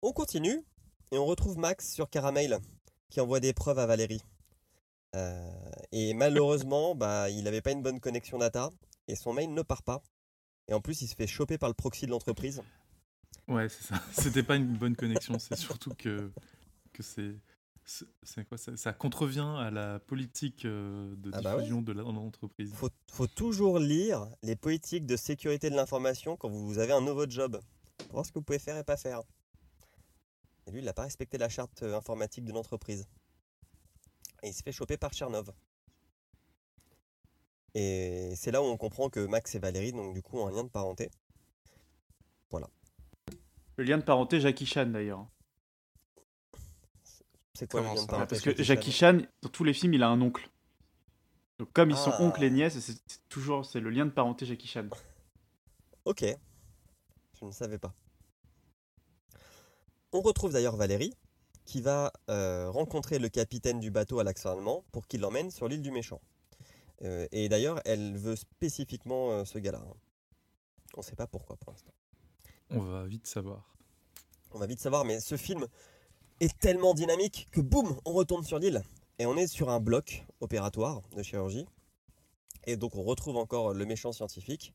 On continue et on retrouve Max sur Caramel qui envoie des preuves à Valérie. Euh, et malheureusement, bah, il n'avait pas une bonne connexion data et son mail ne part pas. Et en plus, il se fait choper par le proxy de l'entreprise.
Ouais, c'est ça. C'était pas une bonne connexion. C'est surtout que, que c'est. C'est- quoi ça, ça contrevient à la politique euh, de
Ah bah ouais.
diffusion de l'entreprise.
faut, faut toujours lire les politiques de sécurité de l'information quand vous avez un nouveau job. Pour voir ce que vous pouvez faire et pas faire. Et lui, il n'a pas respecté la charte euh, informatique de l'entreprise. Et il se fait choper par Chernov. Et c'est là où on comprend que Max et Valérie, donc du coup, ont un lien de parenté.
Le lien de parenté Jackie Chan d'ailleurs.
C'est quoi
Comment ça
Parce que
Jackie Chan
dans tous les films, il a un oncle. Donc comme ils sont
Ah.
oncles et nièces, c'est c'est toujours c'est le lien de parenté Jackie Chan.
Ok. Je ne savais pas. On retrouve d'ailleurs Valérie, qui va euh, rencontrer le capitaine du bateau à l'accent allemand pour qu'il l'emmène sur l'île du méchant. Euh, et d'ailleurs, elle veut spécifiquement euh, ce gars-là. hein. On ne sait pas pourquoi pour l'instant.
On va vite savoir.
On va vite savoir, mais ce film tellement dynamique que boum, on retourne sur l'île. Et on est sur un bloc opératoire de chirurgie. Et donc on retrouve encore le méchant scientifique.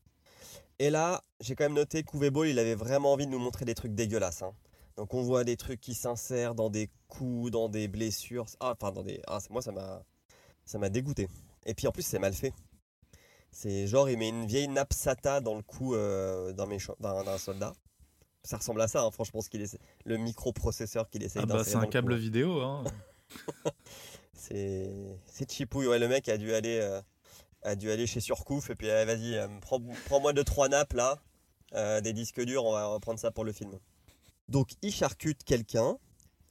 Et là, j'ai quand même noté qu'Uwe il avait vraiment envie de nous montrer des trucs dégueulasses. hein. Donc on voit des trucs qui s'insèrent dans des coups, dans des blessures. Ah, enfin, dans des. Ah, moi, ça m'a, ça m'a dégoûté. Et puis en plus, c'est mal fait. C'est genre, il met une vieille nappe SATA dans le cou euh, d'un méchant, d'un soldat. Ça ressemble à ça, hein, franchement, ce qu'il essaie- le microprocesseur qu'il essaye
Ah bah, c'est un câble vidéo. Hein.
C'est c'est chipouille. Ouais, le mec a dû aller, euh, a dû aller chez Surcouf et puis euh, vas-y, euh, prends, prends-moi deux trois nappes là, euh, des disques durs, on va reprendre ça pour le film. Donc il charcute quelqu'un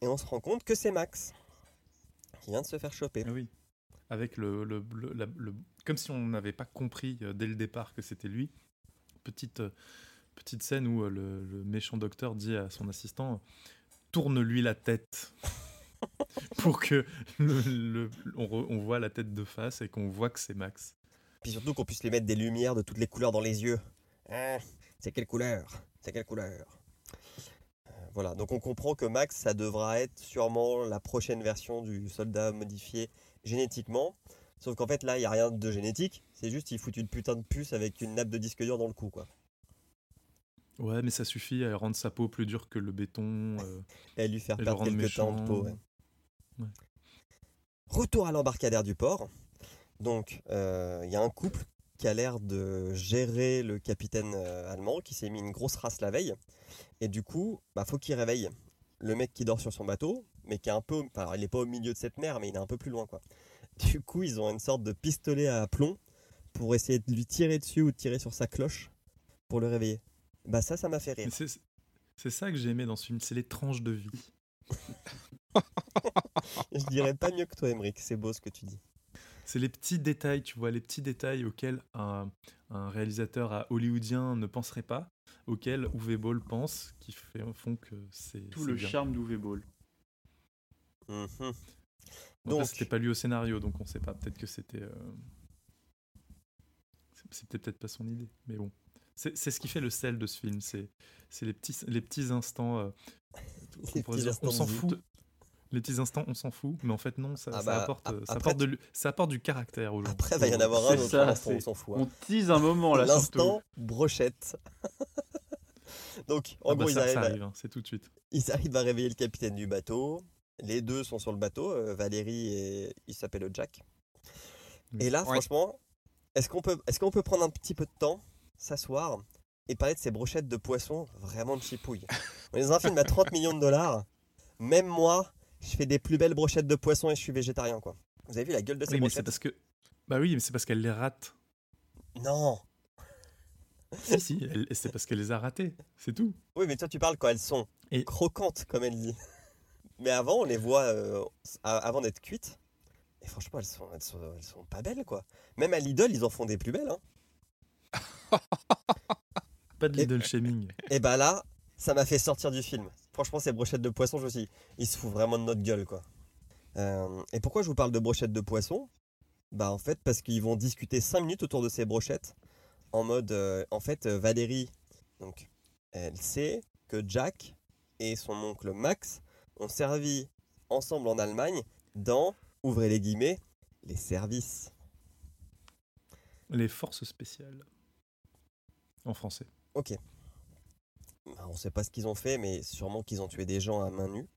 et on se rend compte que c'est Max qui vient de se faire choper.
Ah oui. Avec le, le, le- la- le- Comme si on n'avait pas compris dès le départ que c'était lui. Petite, petite scène où euh, le, le méchant docteur dit à son assistant Tourne-lui la tête. Pour que le- le- on, re- on voit la tête de face et qu'on voit que c'est Max.
Puis surtout qu'on puisse lui mettre des lumières de toutes les couleurs dans les yeux. Hein, c'est quelle couleur C'est quelle couleur Euh, Voilà, donc on comprend que Max, ça devra être sûrement la prochaine version du soldat modifié génétiquement. Sauf qu'en fait là, il n'y a rien de génétique. C'est juste il fout une putain de puce avec une nappe de disque dur dans le cou. quoi.
Ouais, mais ça suffit à rendre sa peau plus dure que le béton. euh.
Et à lui faire perdre quelques temps de peau. ouais.
Ouais.
Retour à l'embarcadère du port. Donc, euh, il y a un couple qui a l'air de gérer le capitaine euh, allemand qui s'est mis une grosse race la veille. Et du coup, bah, faut qu'il réveille le mec qui dort sur son bateau, mais qui est un peu. enfin, alors, il n'est pas au milieu de cette mer, mais il est un peu plus loin. quoi. Du coup, ils ont une sorte de pistolet à plomb pour essayer de lui tirer dessus ou de tirer sur sa cloche pour le réveiller. Bah, ça, ça m'a fait rire.
C'est ça que j'ai aimé dans ce film, c'est les tranches de vie.
Je dirais pas mieux que toi, Emmerich. C'est beau ce que tu dis.
C'est les petits détails, tu vois, les petits détails auxquels un, un réalisateur à hollywoodien ne penserait pas, auxquels Uwe Boll pense, qui fait, font que c'est.
Tout le
bien.
charme d'Uwe Ball.
Mhm.
Bon,
Donc-
c'était pas lui au scénario, donc on sait pas. Peut-être que c'était. euh, c'est- C'était peut-être pas son idée, mais bon. C'est ce qui fait le sel de ce film, c'est les petits, les petits instants. euh,
Les
on pourrait
petits
dire,
instants
on s'en
de
fout. Les petits instants, on s'en fout, mais en fait, non, ça,
Ah
ça
bah,
apporte, euh, ça,
après,
apporte de ça apporte du caractère aux gens.
Après, il va y en avoir un
C'est
autre
ça,
on s'en fout. hein.
On tease un moment là
L'instant brochette. Donc, en
Ah bah,
gros, ils,
ça,
arrivent
ça
à,
arrive, hein, c'est tout de suite.
ils arrivent à réveiller le capitaine du bateau. Les deux sont sur le bateau, euh, Valérie et il s'appelle Jack.
Oui.
Et là,
Ouais.
franchement, est-ce qu'on peut, est qu'on peut prendre un petit peu de temps, s'asseoir et parler de ces brochettes de poisson vraiment de chipouille On est dans un film à 30 millions de dollars. Même moi, je fais des plus belles brochettes de poisson et je suis végétarien, quoi. Vous avez vu la gueule de ces
Oui, mais c'est parce que. Bah oui, mais c'est parce qu'elle les rate.
Non
si, si, elle- c'est parce qu'elle les a ratés. C'est tout.
Oui, mais toi, tu parles quand elles sont
Et-
croquantes, comme elle dit. Mais avant, on les voit euh, avant d'être cuites. Et franchement, elles sont, elles, sont, elles sont pas belles, quoi. Même à Lidl, ils en font des plus belles. Hein.
Pas de Lidl shaming.
Et bah là, ça m'a fait sortir du film. Franchement, ces brochettes de poisson, je me suis dit, ils se foutent vraiment de notre gueule, quoi. Euh, et pourquoi je vous parle de brochettes de poisson? Bah, en fait, parce qu'ils vont discuter 5 minutes autour de ces brochettes. En mode, euh, en fait, euh, Valérie, donc, elle sait que Jack et son oncle Max ont servi ensemble en Allemagne dans, ouvrez les guillemets, les services.
Les forces spéciales. En français.
Ok. On sait pas ce qu'ils ont fait, mais sûrement qu'ils ont tué des gens à main nue.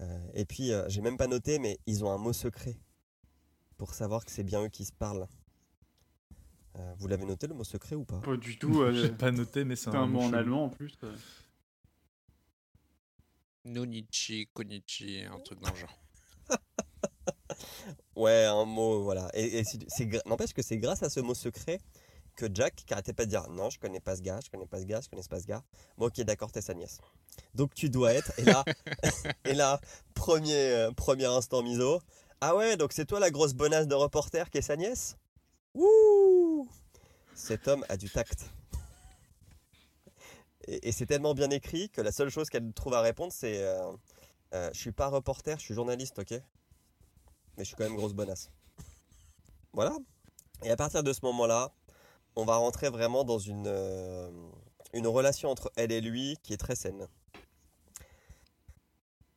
Euh, et puis, euh, j'ai même pas noté, mais ils ont un mot secret pour savoir que c'est bien eux qui se parlent. Euh, vous l'avez noté le mot secret ou pas?
Pas du tout. euh,
J'ai pas noté, mais c'est
un mot en allemand en plus.
Nonichi, Konichi, un truc dans le genre.
Ouais, un mot, voilà. Et, et c'est- c'est gra- n'empêche que c'est grâce à ce mot secret que Jack, qui arrêtait pas de dire non, je connais pas ce gars, je connais pas ce gars, je connais pas ce gars. Bon, ok, d'accord, t'es sa nièce. Donc tu dois être. Et là, et là premier, euh, premier instant miso. Ah ouais, donc c'est toi la grosse bonasse de reporter qui est sa nièce? Ouh Cet homme a du tact. Et, et c'est tellement bien écrit que la seule chose qu'elle trouve à répondre, c'est euh, euh, Je suis pas reporter, je suis journaliste, ok? Mais je suis quand même grosse bonasse. Voilà. Et à partir de ce moment-là, on va rentrer vraiment dans une, euh, une relation entre elle et lui qui est très saine.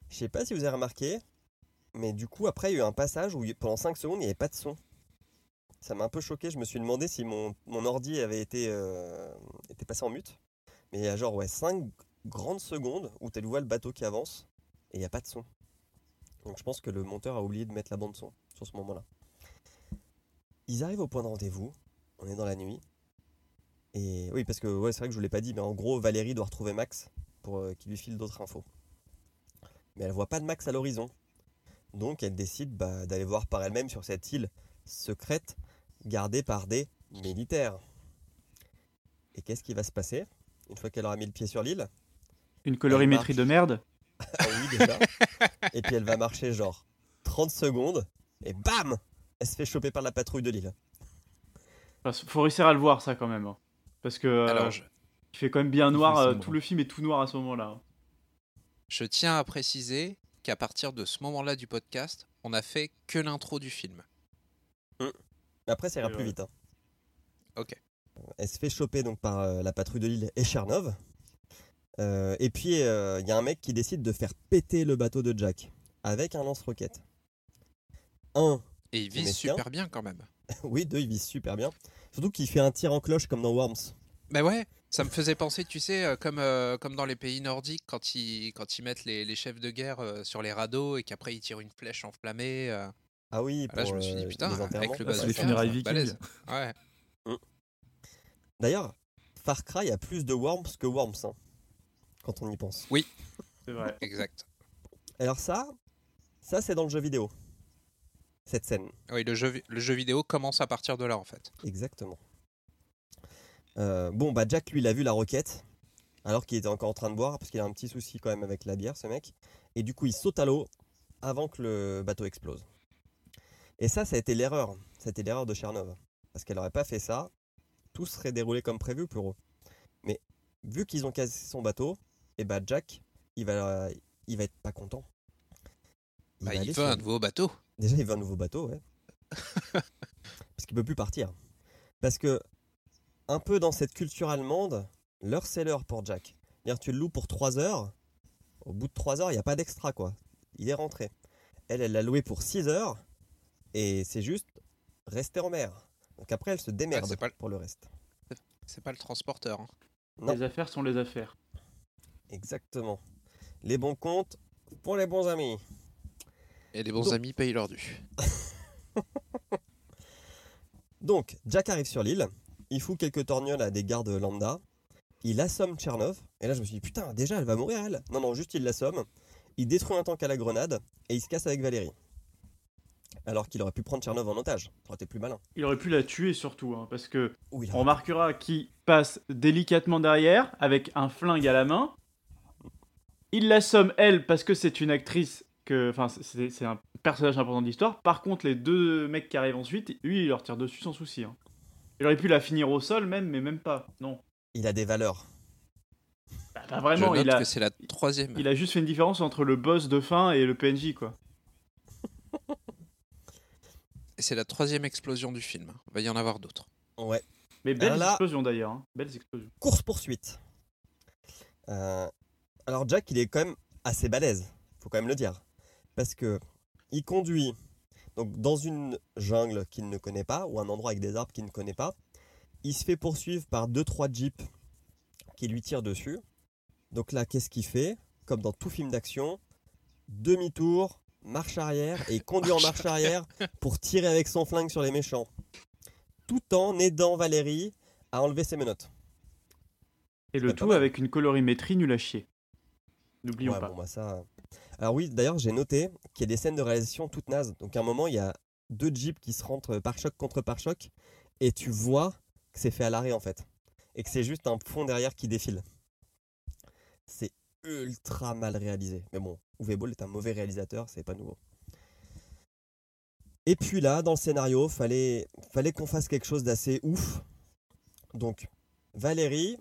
Je sais pas si vous avez remarqué, mais du coup, après, il y a eu un passage où pendant 5 secondes, il n'y avait pas de son. Ça m'a un peu choqué. Je me suis demandé si mon, mon ordi avait été, euh, était passé en mute. Mais il y a genre ouais, 5 grandes secondes où tu vois le bateau qui avance et il n'y a pas de son. Donc je pense que le monteur a oublié de mettre la bande son sur ce moment-là. Ils arrivent au point de rendez-vous, on est dans la nuit. Et oui, parce que ouais, c'est vrai que je vous l'ai pas dit, mais en gros, Valérie doit retrouver Max pour euh, qu'il lui file d'autres infos. Mais elle voit pas de Max à l'horizon. Donc elle décide bah, d'aller voir par elle-même sur cette île secrète gardée par des militaires. Et qu'est-ce qui va se passer une fois qu'elle aura mis le pied sur l'île?
Une colorimétrie de merde?
Ah oui, déjà. et puis elle va marcher genre 30 secondes et bam Elle se fait choper par la patrouille de l'île.
Enfin, faut réussir à le voir ça quand même. hein. Parce que euh,
Alors, je,
il fait quand même bien noir. euh, tout le film est tout noir à ce moment-là.
je tiens à préciser qu'à partir de ce moment-là du podcast, on a fait que l'intro du film.
Mais après, ça ira plus vite. hein.
Ok.
Elle se fait choper donc par euh, la patrouille de l'île et Chernov. Euh, et puis, euh, il y a un mec qui décide de faire péter le bateau de Jack avec un lance-roquette. Un,
Et il vise super bien quand même.
oui, deux, il vise super bien. Surtout qu'il fait un tir en cloche comme dans Worms.
Mais ouais, ça me faisait penser, tu sais, euh, comme, euh, comme dans les pays nordiques, quand ils, quand ils mettent les, les chefs de guerre euh, sur les radeaux et qu'après ils tirent une flèche enflammée. euh.
Ah oui, pour
Là, je me suis dit, putain, avec le bazooka,
les funérailles vikings.
Ouais.
D'ailleurs, Far Cry a plus de Worms que Worms, hein, quand on y pense.
C'est vrai.
Exact.
Alors ça, ça c'est dans le jeu vidéo. Cette scène,
Oui, le jeu, le jeu vidéo commence à partir de là en fait.
exactement. Euh, bon, bah Jack, lui, il a vu la roquette, alors qu'il était encore en train de boire, parce qu'il a un petit souci quand même avec la bière, ce mec. Et du coup, il saute à l'eau avant que le bateau explose. Et ça, ça a été l'erreur. Ça a été l'erreur de Chernov. Parce qu'elle n'aurait pas fait ça, tout serait déroulé comme prévu pour eux. Mais vu qu'ils ont cassé son bateau, et bah Jack, il va, il va être pas content.
Bah,
va
il veut un nouveau bateau.
Déjà, il veut un nouveau bateau, ouais. Parce qu'il peut plus partir. Parce que, un peu dans cette culture allemande, l'heure c'est l'heure pour Jack. C'est-à-dire, tu le loues pour 3 heures. Au bout de 3 heures, il n'y a pas d'extra, quoi. Il est rentré. Elle, elle l'a loué pour 6 heures. Et c'est juste rester en mer. Donc après, elle se démerde
Ouais, pas le-
pour le reste.
C'est pas le transporteur. hein.
Non.
Les affaires sont les affaires.
Exactement. Les bons comptes pour les bons amis.
Et les bons
Donc-
amis payent leur dû.
Donc, Jack arrive sur l'île, il fout quelques torgnoles à des gardes lambda, il assomme Tchernov, et là je me suis dit, putain, déjà elle va mourir elle Non, non, juste il l'assomme, il détruit un tank à la grenade, et il se casse avec Valérie. Alors qu'il aurait pu prendre Tchernov en otage, ça aurait été plus malin.
Il aurait pu la tuer surtout, hein, parce que on remarquera qu'il passe délicatement derrière, avec un flingue à la main. Il l'assomme, elle, parce que c'est une actrice, que, enfin, c'est un personnage important de l'histoire. Par contre, les deux mecs qui arrivent ensuite, lui, il leur tire dessus sans souci. hein. Il aurait pu la finir au sol même, mais même pas. Non.
Il a des valeurs.
Bah, pas vraiment,
Je note
il a,
que c'est la troisième.
il a juste fait une différence entre le boss de fin et le PNJ, quoi.
Et c'est la troisième explosion du film. Il va y en avoir d'autres.
Ouais.
Mais belles
Ah là-
explosions d'ailleurs. hein. Belles explosions.
Course-poursuite. Euh, alors Jack, il est quand même assez balèze, faut quand même le dire. Parce que il conduit donc dans une jungle qu'il ne connaît pas, ou un endroit avec des arbres qu'il ne connaît pas. Il se fait poursuivre par 2-3 jeeps qui lui tirent dessus. Donc là, qu'est-ce qu'il fait? Comme dans tout film d'action, demi-tour, marche arrière, et il conduit en marche arrière pour tirer avec son flingue sur les méchants. Tout en aidant Valérie à enlever ses menottes.
Et le tout avec une colorimétrie nulle à chier. N'oublions
Ouais,
pas.
bon, bah, ça... Alors oui, d'ailleurs, j'ai noté qu'il y a des scènes de réalisation toutes nazes. Donc à un moment, il y a deux jeeps qui se rentrent par choc contre par choc, et tu vois que c'est fait à l'arrêt en fait, et que c'est juste un fond derrière qui défile. C'est ultra mal réalisé. Mais bon, Uwe est un mauvais réalisateur, c'est pas nouveau. Et puis là, dans le scénario, fallait, fallait qu'on fasse quelque chose d'assez ouf. Donc, Valérie,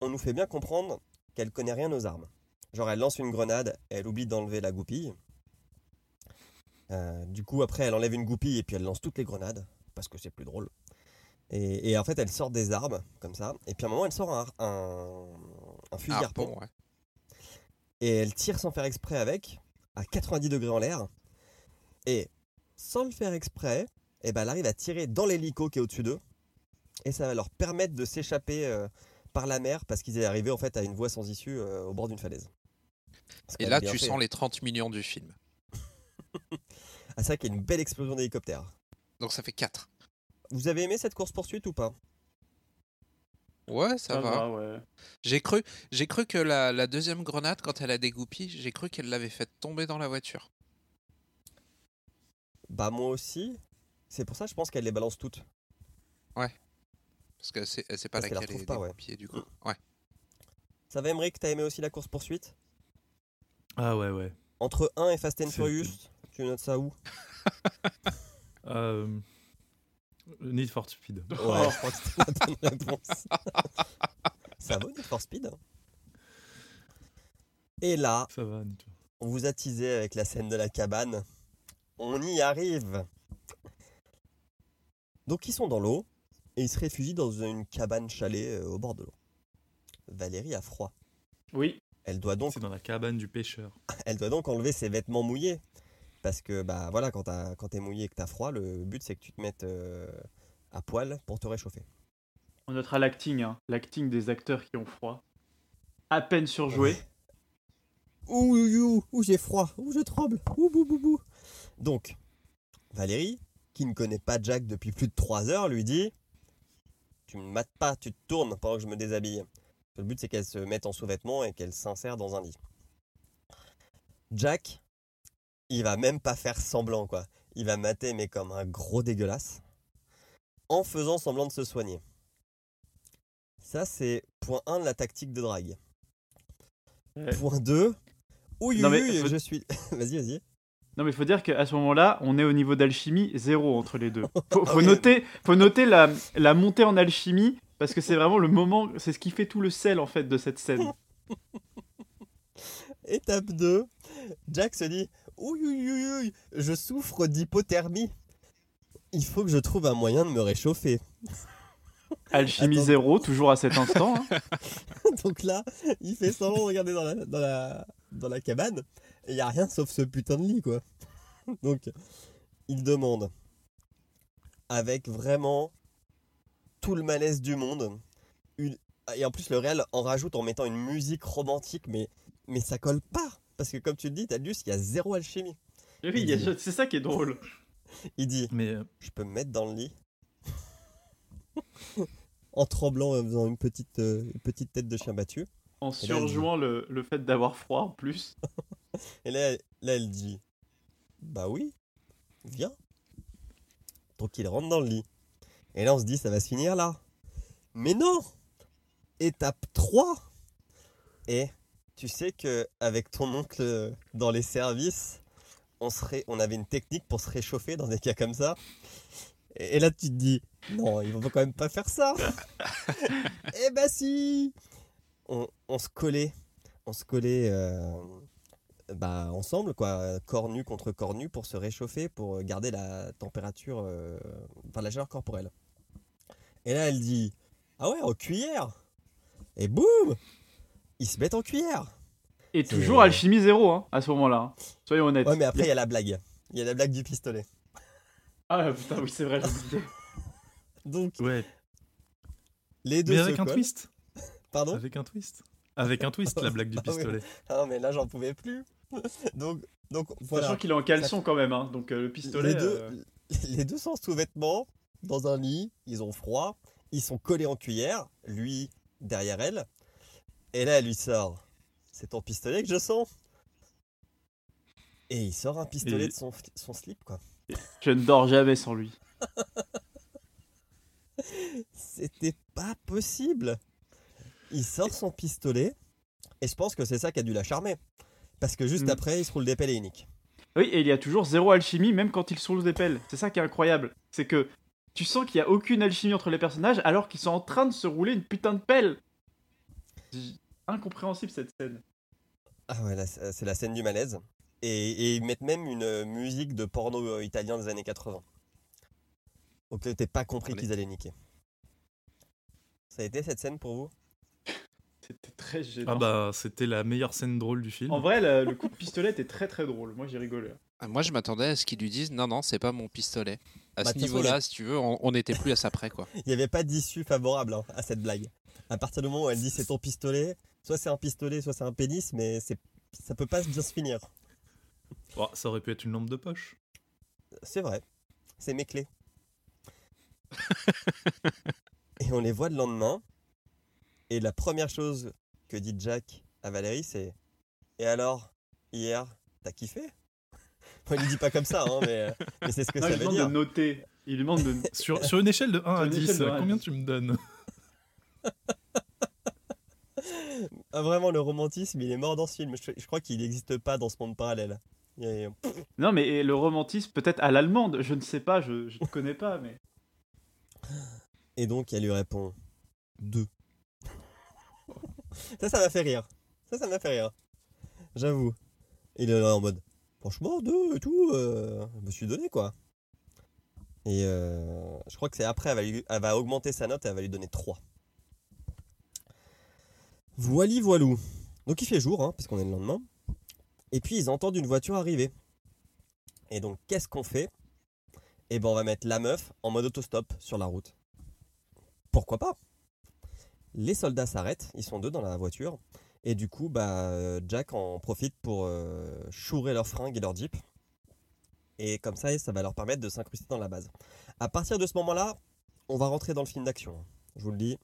on nous fait bien comprendre qu'elle connaît rien aux armes. Genre, elle lance une grenade, elle oublie d'enlever la goupille. Euh, du coup, après, elle enlève une goupille et puis elle lance toutes les grenades, parce que c'est plus drôle. Et, et en fait, elle sort des armes, comme ça. Et puis à un moment, elle sort un, un, un fusil harpon.
ouais.
Et elle tire sans faire exprès avec, à 90 degrés en l'air. Et sans le faire exprès, eh ben, elle arrive à tirer dans l'hélico qui est au-dessus d'eux. Et ça va leur permettre de s'échapper euh, par la mer parce qu'ils est arrivés en fait à une voie sans issue euh, au bord d'une falaise.
Et là, tu
fait.
sens les 30 millions du film.
Ah, c'est vrai qu'il y a une belle explosion d'hélicoptère.
Donc ça fait 4.
Vous avez aimé cette course-poursuite ou pas?
Ouais, ça, va.
ouais.
J'ai cru, j'ai cru que la, la deuxième grenade, quand elle a dégoupillé, j'ai cru qu'elle l'avait fait tomber dans la voiture.
Bah moi aussi. C'est pour ça je pense qu'elle les balance toutes.
Parce que c'est, c'est pas
Parce qu'elle la
laquelle est
pas, ouais.
dégoupillée du coup. Ouais.
Ça va Emmerich, t'as aimé aussi la course-poursuite
Ah ouais, ouais.
Entre 1 et Fast and Furious, tu notes ça où?
Euh, Need for Speed.
Ouais, je crois que c'était la bonne réponse. ça va, Need for Speed hein Et là,
Ça va,
on vous a teasé avec la scène de la cabane. On y arrive Donc ils sont dans l'eau et ils se réfugient dans une cabane chalet euh, au bord de l'eau. Valérie a froid.
Oui.
Elle doit donc
C'est dans la cabane du pêcheur.
Elle doit donc enlever ses vêtements mouillés. Parce que, bah voilà, quand t'as- quand t'es mouillé et que t'as froid, le but c'est que tu te mettes euh, à poil pour te réchauffer.
On notera l'acting, hein. l'acting des acteurs qui ont froid. À peine surjoué.
Ouh, ouh, ouh, ouh, j'ai froid, ouh, je tremble, ouh, bou, bou, bou. Donc, Valérie, qui ne connaît pas Jack depuis plus de 3 heures, lui dit Tu me mates pas, tu te tournes pendant que je me déshabille. Le but c'est qu'elle se mette en sous-vêtements et qu'elle s'insère dans un lit. Jack, il va même pas faire semblant, quoi. Il va mater, mais comme un gros dégueulasse, en faisant semblant de se soigner. Ça, c'est point 1 de la tactique de drague.
Ouais.
Point 2. Oui,
Non, mais
oui,
faut-
je suis. vas-y, vas-y.
Non mais faut dire qu'à ce moment-là, on est au niveau d'alchimie zéro entre les deux. Faut, faut noter, faut noter la, la montée en alchimie parce que c'est vraiment le moment, c'est ce qui fait tout le sel en fait de cette scène.
Étape 2. Jack se dit Oui, oui, oui, oui, je souffre d'hypothermie. Il faut que je trouve un moyen de me réchauffer.
Alchimie
Attends.
zéro, toujours à cet instant. hein.
Donc là, il fait semblant de regarder dans la, dans la, dans la cabane. Et il n'y a rien sauf ce putain de lit, quoi. Donc, il demande, avec vraiment tout le malaise du monde, une... et en plus le réel en rajoute en mettant une musique romantique, mais, mais ça colle pas. parce que comme tu le dis, Taldus, il y a zéro alchimie.
Et oui, y c'est ça qui est drôle.
Il dit
Mais euh,
Je peux me mettre dans le lit en tremblant, en faisant une petite, euh, une petite tête de chien battu.
En
dit-
surjouant le, le fait d'avoir froid en plus.
Et là, là, elle dit Bah oui, viens. Donc il rentre dans le lit. Et là, on se dit Ça va se finir là. Mais non Étape 3 Et tu sais que avec ton oncle dans les services, on, serait, on avait une technique pour se réchauffer dans des cas comme ça. Et, et là, tu te dis Non, ils vont quand même pas faire ça Eh bah si on, on se collait. On se collait. euh, bah, ensemble, quoi, corps nu contre corps nu pour se réchauffer, pour garder la température, euh, enfin la chaleur corporelle. Et là, elle dit Ah ouais, en cuillère Et boum Ils se mettent en cuillère
Et toujours alchimie zéro, hein, à ce moment-là. hein. Soyons honnêtes.
Ouais, mais après, il y a la blague. Il y a la blague du pistolet.
Ah putain, oui, c'est vrai, j'ai oublié.
Donc,
ouais,
les deux
mais
se
avec un
collent.
twist.
Pardon
Avec un twist. Avec un twist, la blague du
Ah
pistolet.
Ah non, mais là, j'en pouvais plus. donc, donc voilà.
Sachant qu'il est en caleçon quand même, hein, donc euh, le pistolet.
Les deux,
euh,
les deux sont sous-vêtements, dans un lit, ils ont froid, ils sont collés en cuillère, lui derrière elle. Et là, elle lui sort C'est ton pistolet que je sens Et il sort un pistolet
Et-
de son, son slip, quoi.
Je ne dors jamais sans lui.
C'était pas possible Il sort son pistolet, et je pense que c'est ça qui a dû la charmer. Parce que juste
Mm.
après, il se roule des pelles et il nique.
Oui, et il y a toujours zéro alchimie, même quand ils sont des pelles. C'est ça qui est incroyable. C'est que tu sens qu'il n'y a aucune alchimie entre les personnages alors qu'ils sont en train de se rouler une putain de pelle. Incompréhensible cette scène.
Ah ouais, c'est la scène du malaise. Et, et ils mettent même une euh, musique de porno euh, italien des années 80. Donc t'es pas compris
Allez.
qu'ils allaient niquer. Ça a été cette scène pour vous?
C'était très gênant.
Ah bah, c'était la meilleure scène drôle du film.
En vrai, le, le coup de pistolet était très très drôle. Moi j'ai rigolé.
Ah, Moi, je m'attendais à ce qu'ils lui disent non, non, c'est pas mon pistolet. À
Bah,
ce niveau-là,
a-
si tu veux, on on n'était plus à ça près, quoi.
Il n'y avait pas d'issue favorable hein, à cette blague. À partir du moment où elle dit c'est ton pistolet, soit c'est un pistolet, soit c'est un pénis, mais c'est ça peut pas bien se finir.
Oh, ça aurait pu être une lampe de poche.
C'est vrai. C'est mes clés. et on les voit le lendemain. Et la première chose que dit Jack à Valérie, c'est Et alors, hier, t'as kiffé? Bon, Il lui dit pas comme ça, hein, mais, mais c'est ce que
Non,
ça
il lui
veut
demande de
dire.
noter. Il lui demande de.
Sur, sur une échelle de 1 à
une
10,
échelle de 1 à
combien
10.
tu me donnes?
Ah, vraiment, le romantisme, il est mort dans ce film. Je, je crois qu'il n'existe pas dans ce monde parallèle.
Non, mais le romantisme, peut-être à l'allemande, je ne sais pas, je je ne connais pas, mais.
Et donc, elle lui répond Deux. Ça, ça m'a fait rire. Ça, ça m'a fait rire. J'avoue. Il est là en mode Franchement, deux et tout, euh, je me suis donné quoi. Et euh, je crois que c'est après, elle va, augmenter sa note et elle va lui donner 3. Voili voilou. Donc il fait jour, hein, parce est le lendemain. Et puis ils entendent une voiture arriver. Et donc qu'est-ce qu'on fait? Eh ben on va mettre la meuf en mode autostop sur la route. Pourquoi pas? Les soldats s'arrêtent, ils sont deux dans la voiture. Et du coup, bah, Jack en profite pour euh, chourer leurs fringues et leur jeep. Et comme ça, ça va leur permettre de s'incruster dans la base. À partir de ce moment-là, on va rentrer dans le film d'action. Je vous le dis.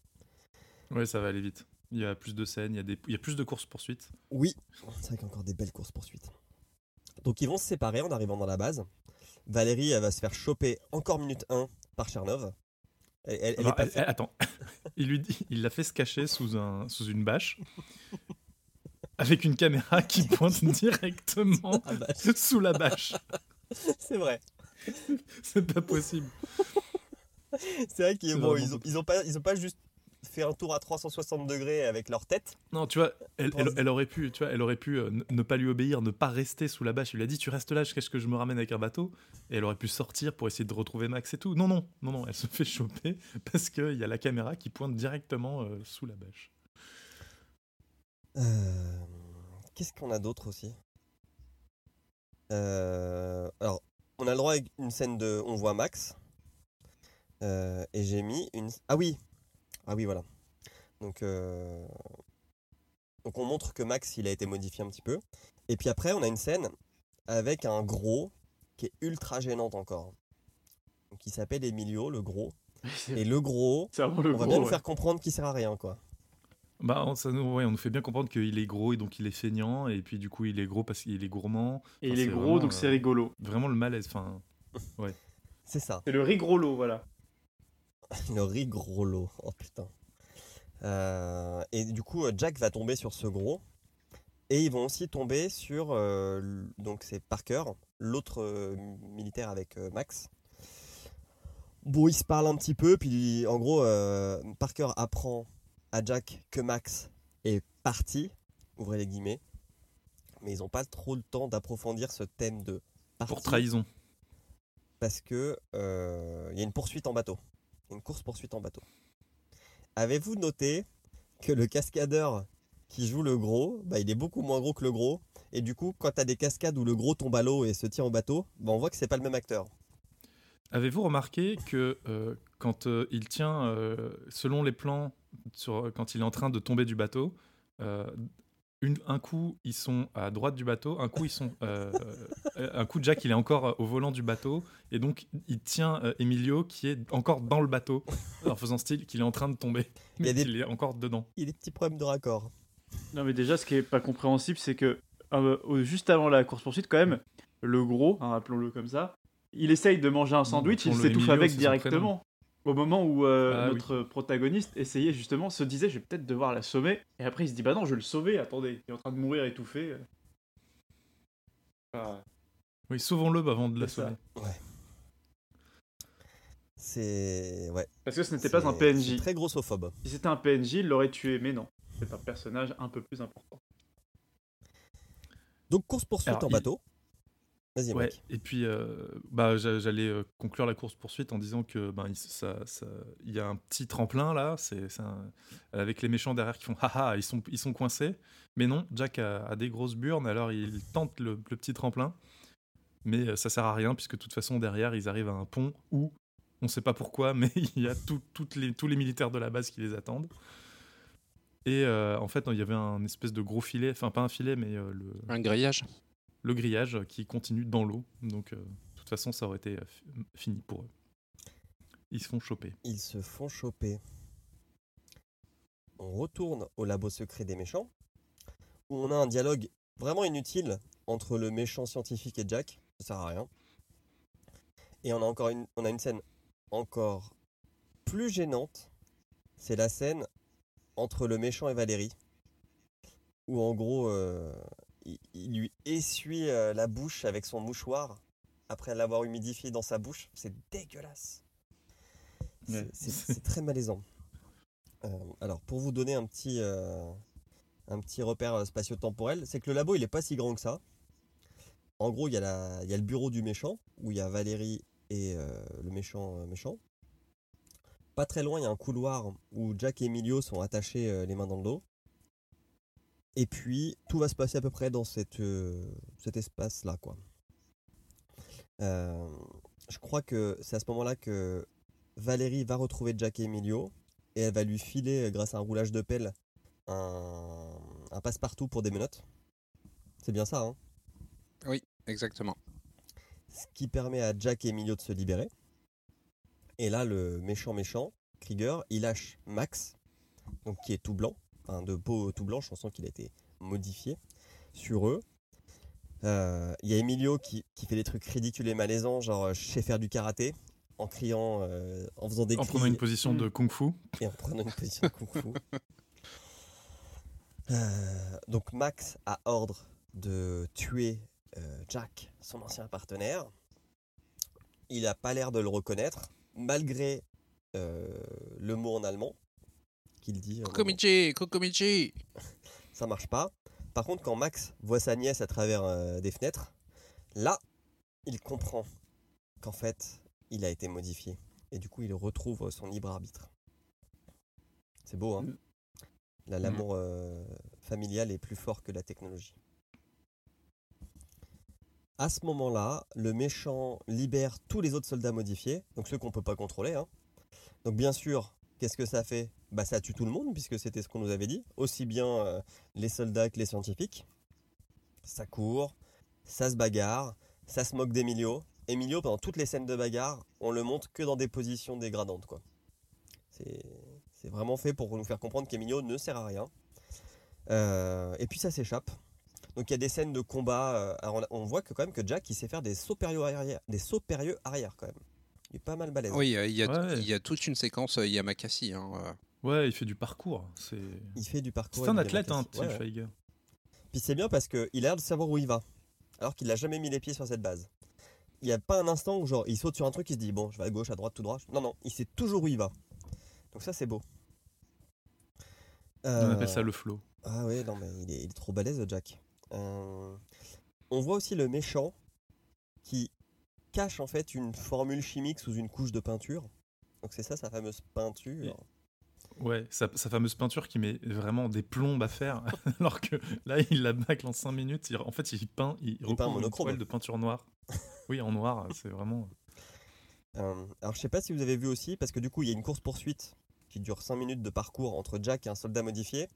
Ouais, ça va aller vite. Il y a plus de scènes, il y a, des... il y a plus de courses-poursuites.
Oui, c'est vrai qu'il y a encore des belles courses-poursuites. Donc ils vont se séparer en arrivant dans la base. Valérie, elle va se faire choper encore minute 1 par Chernov. Elle, elle- elle
Enfin,
est pas
elle-
faite-
elle- attends, il lui dit, il l'a fait se cacher sous, un, sous une bâche, avec une caméra qui pointe directement sous la bâche.
c'est vrai.
C'est pas possible.
C'est vrai qu'ils bon, ils ont, ils ont pas, ils ont pas juste fait un tour à 360 degrés avec leur tête.
Non, tu vois, elle, elle-
Pense-
elle aurait pu, tu vois, elle aurait pu euh, ne- pas lui obéir, ne pas rester sous la bâche. Il lui a dit, tu restes là jusqu'à ce que je me ramène avec un bateau. Et elle aurait pu sortir pour essayer de retrouver Max et tout. Non, non, non, non, elle se fait choper parce qu'il y a la caméra qui pointe directement euh, sous la bâche.
Euh, Qu'est-ce qu'on a d'autre aussi? Euh, Alors, on a le droit à une scène de. On voit Max. Et j'ai mis une. Ah oui Ah oui, voilà. Donc. euh, Donc on montre que Max, il a été modifié un petit peu. Et puis après, on a une scène avec un gros qui est ultra gênante encore. Donc il s'appelle Emilio, le gros. Et le gros,
le
on va
gros,
bien nous
ouais.
faire comprendre qu'il sert à rien, quoi.
Bah, on, ça nous, ouais, on nous fait bien comprendre qu'il est gros et donc il est feignant, et puis du coup il est gros parce qu'il est gourmand.
Et
Enfin,
il est gros,
vraiment,
donc
euh,
c'est rigolo.
Vraiment le malaise. Enfin,
C'est ça.
C'est le rigrolo, voilà.
Le rigrolo. Oh putain. Euh, et du coup, euh, Jack va tomber sur ce gros. Et ils vont aussi tomber sur. euh, donc, c'est Parker, l'autre euh, militaire avec Max. Bon, ils se parlent un petit peu. Puis, en gros, Parker apprend à Jack que Max est parti. Ouvrez les guillemets. Mais ils n'ont pas trop le temps d'approfondir ce thème de
pour trahison.
parce que il y a une poursuite en bateau, une course poursuite en bateau. Avez-vous noté que le cascadeur qui joue le gros, bah, il est beaucoup moins gros que le gros, et du coup, quand tu as des cascades où le gros tombe à l'eau et se tient au bateau, bah, on voit que c'est pas le même acteur.
Avez-vous remarqué que euh, quand euh, il tient, euh, selon les plans, quand il est en train de tomber du bateau, une- un coup ils sont à droite du bateau, un coup ils sont, euh, euh, un coup Jack il est encore euh, au volant du bateau et donc il tient euh, Emilio qui est encore dans le bateau en faisant style qu'il est en train de tomber,
Il
mais
des-
qu'il est encore dedans.
Il y a des petits problèmes de raccord.
Non, mais déjà, ce qui est pas compréhensible, c'est que euh, juste avant la course-poursuite, quand même, le gros, hein, appelons-le comme ça, il essaye de manger un sandwich, il s'étouffe avec directement. Au moment où euh,
Ah, oui.
notre protagoniste essayait justement, se disait, je vais peut-être devoir l'assommer, et après il se dit, bah non, je vais le sauver, attendez, il est en train de mourir étouffé. Ah,
Oui, sauvons-le avant de
C'est
l'assommer.
C'est. Ouais.
Parce que ce n'était pas un PNJ.
Très grossophobe.
Si c'était un PNJ, il l'aurait tué, mais non. C'est un personnage un peu plus important.
Donc, course poursuite
Alors,
en
il-
bateau. Vas-y,
Ouais, et puis euh, bah, j'a- j'allais euh, conclure la course poursuite en disant que ben, il, ça- ça- il y a un petit tremplin là, c'est avec les méchants derrière qui font haha, ils sont, ils sont coincés. Mais non, Jack a, a des grosses burnes, alors il tente le, le petit tremplin, mais euh, ça sert à rien puisque de toute façon derrière ils arrivent à un pont où on sait pas pourquoi, mais il y a tout- toutes les, tous les militaires de la base qui les attendent. Et euh, en fait, il y avait un espèce de gros filet, enfin pas un filet, mais euh, le,
Un grillage.
Le grillage qui continue dans l'eau. Donc, euh, de toute façon, ça aurait été euh, fi- fini pour eux. Ils se font choper.
Ils se font choper. On retourne au labo secret des méchants, où on a un dialogue vraiment inutile entre le méchant scientifique et Jack. Ça sert à rien. Et on a encore une, on a une scène encore plus gênante. C'est la scène entre le méchant et Valérie, où en gros, euh, il, il lui essuie euh, la bouche avec son mouchoir après l'avoir humidifié dans sa bouche. C'est dégueulasse. C'est- très malaisant. Euh, alors, pour vous donner un petit, euh, un petit repère spatio-temporel, c'est que le labo, il est pas si grand que ça. En gros, il y, a la- il y a le bureau du méchant, où il y a Valérie et euh, le méchant méchant. Pas très loin, il y a un couloir où Jack et Emilio sont attachés les mains dans le dos. Et puis, tout va se passer à peu près dans cette, euh, cet espace-là, quoi. Euh, je crois que c'est à ce moment-là que Valérie va retrouver Jack et Emilio et elle va lui filer, euh, grâce à un roulage de pelle, un, un passe-partout pour des menottes. C'est bien ça, hein?
Exactement.
Ce qui permet à Jack et Emilio de se libérer. Et là, le méchant méchant, Krieger, il lâche Max, donc qui est tout blanc, enfin de peau tout blanche, on sent qu'il a été modifié, sur eux. Euh, Il y a Emilio qui, qui fait des trucs ridicules et malaisants, genre euh, je sais faire du karaté, en criant, euh, en faisant des
En prenant une position de kung-fu.
et en prenant une position de kung-fu. Euh, donc Max a ordre de tuer euh, Jack, son ancien partenaire. Il n'a pas l'air de le reconnaître, malgré euh, le mot en allemand qu'il dit. euh,
Kokomichi, Kokomichi.
ça marche pas. Par contre, quand Max voit sa nièce à travers euh, des fenêtres, là, il comprend qu'en fait, il a été modifié. Et du coup, il retrouve son libre arbitre. C'est beau, hein
Mm.
L'amour euh, familial est plus fort que la technologie. À ce moment-là, le méchant libère tous les autres soldats modifiés, donc ceux qu'on peut pas contrôler. hein. Donc bien sûr, qu'est-ce que ça fait bah, ça tue tout le monde, puisque c'était ce qu'on nous avait dit, aussi bien euh, les soldats que les scientifiques. Ça court, ça se bagarre, ça se moque d'Emilio. Emilio, pendant toutes les scènes de bagarre, on le montre que dans des positions dégradantes. quoi. C'est vraiment fait pour nous faire comprendre qu'Emilio ne sert à rien. Euh, et puis ça s'échappe. Donc il y a des scènes de combat. euh, alors on, on voit que quand même que Jack il sait faire des sauts périlleux arrière, des sauts périlleux arrière quand même. Il est pas mal balèze.
Oui, euh, il y, a,
Ouais.
il y a toute une séquence euh, Yamakasi. Hein, euh.
Ouais, il fait du parcours. C'est
Il fait du parcours.
c'est un athlète, hein. Til
Ouais. Puis c'est bien parce qu'il a l'air de savoir où il va. Alors qu'il n'a jamais mis les pieds sur cette base. Il n'y a pas un instant où genre il saute sur un truc, il se dit bon je vais à gauche, à droite, tout droit. Non, non, il sait toujours où il va. Donc ça c'est beau.
On
Euh,
appelle ça le flow.
Ah ouais, non mais il est, il est trop balèze Jack. Euh, On voit aussi le méchant qui cache en fait une formule chimique sous une couche de peinture. Donc c'est ça sa fameuse peinture.
Ouais, sa, sa fameuse peinture qui met vraiment des plombes à faire, alors que là, il la bâcle en 5 minutes. Il- en fait, il peint, il, recouvre une toile de peinture noire. oui, en noir, c'est vraiment...
Euh, alors je sais pas si vous avez vu aussi, parce que du coup il y a une course-poursuite qui dure 5 minutes de parcours entre Jack et un soldat modifié.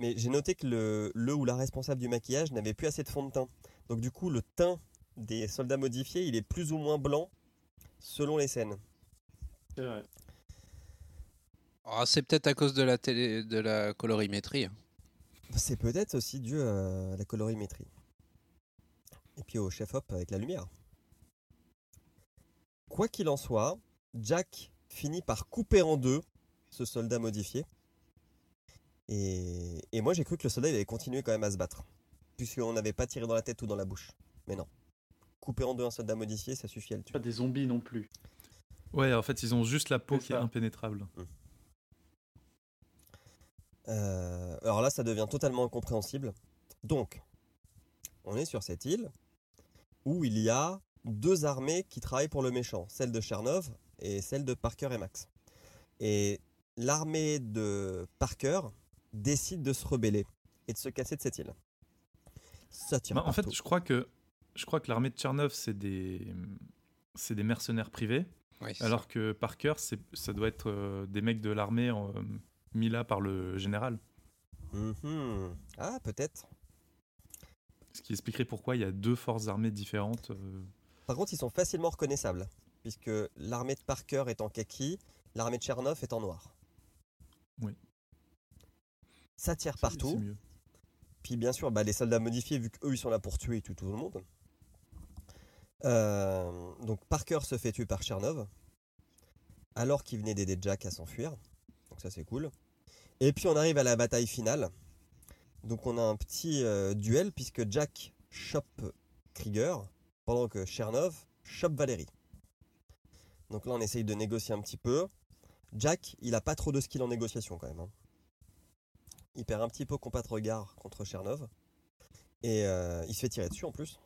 Mais j'ai noté que le, le ou la responsable du maquillage n'avait plus assez de fond de teint. Donc du coup le teint des soldats modifiés il est plus ou moins blanc selon les scènes.
C'est vrai.
Ah, c'est peut-être à cause de la, télé, de la colorimétrie.
C'est peut-être aussi dû à la colorimétrie. Et puis au chef-op avec la lumière. Quoi qu'il en soit, Jack finit par couper en deux ce soldat modifié. Et, et moi j'ai cru que le soldat il allait continuer quand même à se battre. Puisqu'on n'avait pas tiré dans la tête ou dans la bouche. Mais non. Couper en deux un soldat modifié, ça suffit à le tuer.
Pas des zombies non plus.
Ouais, en fait, ils ont juste la peau qui est impénétrable.
Euh, alors là, ça devient totalement incompréhensible. Donc, on est sur cette île où il y a deux armées qui travaillent pour le méchant, celle de Chernov et celle de Parker et Max. Et l'armée de Parker décide de se rebeller et de se casser de cette île. Ça tire
Bah, en fait, je crois que, je crois que l'armée de Tchernov, c'est des, c'est des mercenaires privés,
Oui, c'est
alors que Parker, c'est, ça doit être euh, des mecs de l'armée euh, mis là par le général.
Mhm. Ah, peut-être.
Ce qui expliquerait pourquoi il y a deux forces armées différentes. euh,
Par contre, ils sont facilement reconnaissables, puisque l'armée de Parker est en kaki, l'armée de Chernov est en noir.
Oui.
Ça tire partout.
C'est mieux.
Puis bien sûr, bah, les soldats modifiés, vu qu'eux ils sont là pour tuer, ils tuent tout le monde. Euh, donc Parker se fait tuer par Chernov, alors qu'il venait d'aider Jack à s'enfuir. Donc ça c'est cool. Et puis on arrive à la bataille finale. Donc on a un petit euh, duel puisque Jack chope Krieger pendant que Chernov chope Valérie. Donc là on essaye de négocier un petit peu. Jack, il a pas trop de skill en négociation quand même. hein. Il perd un petit peu compas de regard contre Chernov. Et euh, il se fait tirer dessus en plus.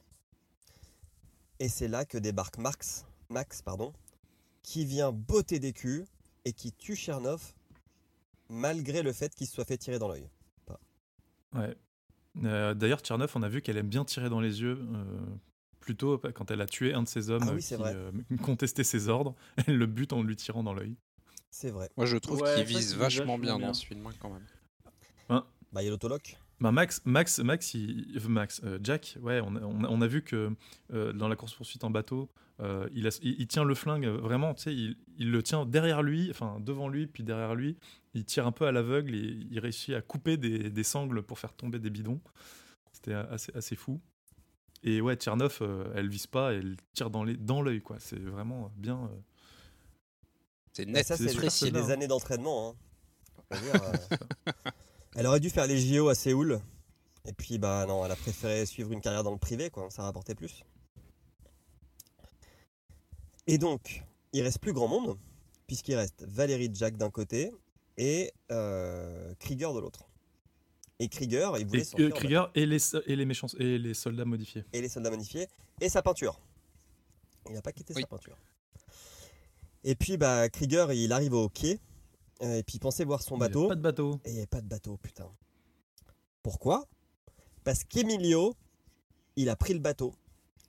Et c'est là que débarque Max, Max pardon, qui vient botter des culs et qui tue Chernov malgré le fait qu'il se soit fait tirer dans l'œil.
Ouais. Euh, D'ailleurs, Tchernov, on a vu qu'elle aime bien tirer dans les yeux. euh, plutôt quand elle a tué un de ses hommes
Ah oui,
qui
vrai.
euh, contestait ses ordres, elle le bute en lui tirant dans l'œil.
C'est vrai.
Moi, je trouve
Ouais,
qu'il vise vachement bien,
bien.
dans ce film, hein, quand même.
Bah il y a l'autoloc.
Bah Max, Max, Max, il- euh, Max, euh, Jack, ouais, on a, on a- on a vu que euh, dans la course poursuite en bateau, euh, il, a- il- il tient le flingue vraiment, tu sais, il, il le tient derrière lui, enfin devant lui, puis derrière lui, il tire un peu à l'aveugle et il réussit à couper des, des sangles pour faire tomber des bidons. C'était assez, assez fou. Et ouais, Tchernov, euh, elle vise pas, elle tire dans les- dans l'œil, quoi. C'est vraiment bien. euh,
C'est net,
ça
c'est
des
hein.
années d'entraînement. hein. Elle aurait dû faire les JO à Séoul. Et puis bah non, elle a préféré suivre une carrière dans le privé, quoi. Ça rapportait plus. Et donc, il reste plus grand monde, puisqu'il reste Valérie Jack d'un côté et euh, Krieger de l'autre. Et Krieger, il voulait
Et euh, Krieger et les, et les méchants et les soldats modifiés.
et les soldats modifiés et sa peinture. Il n'a pas quitté
Oui.
sa peinture. Et puis bah Krieger il arrive au quai euh, et puis il pensait voir son
Il
bateau
Pas de bateau.
et il n'y avait pas de bateau putain. Pourquoi? Parce qu'Emilio il a pris le bateau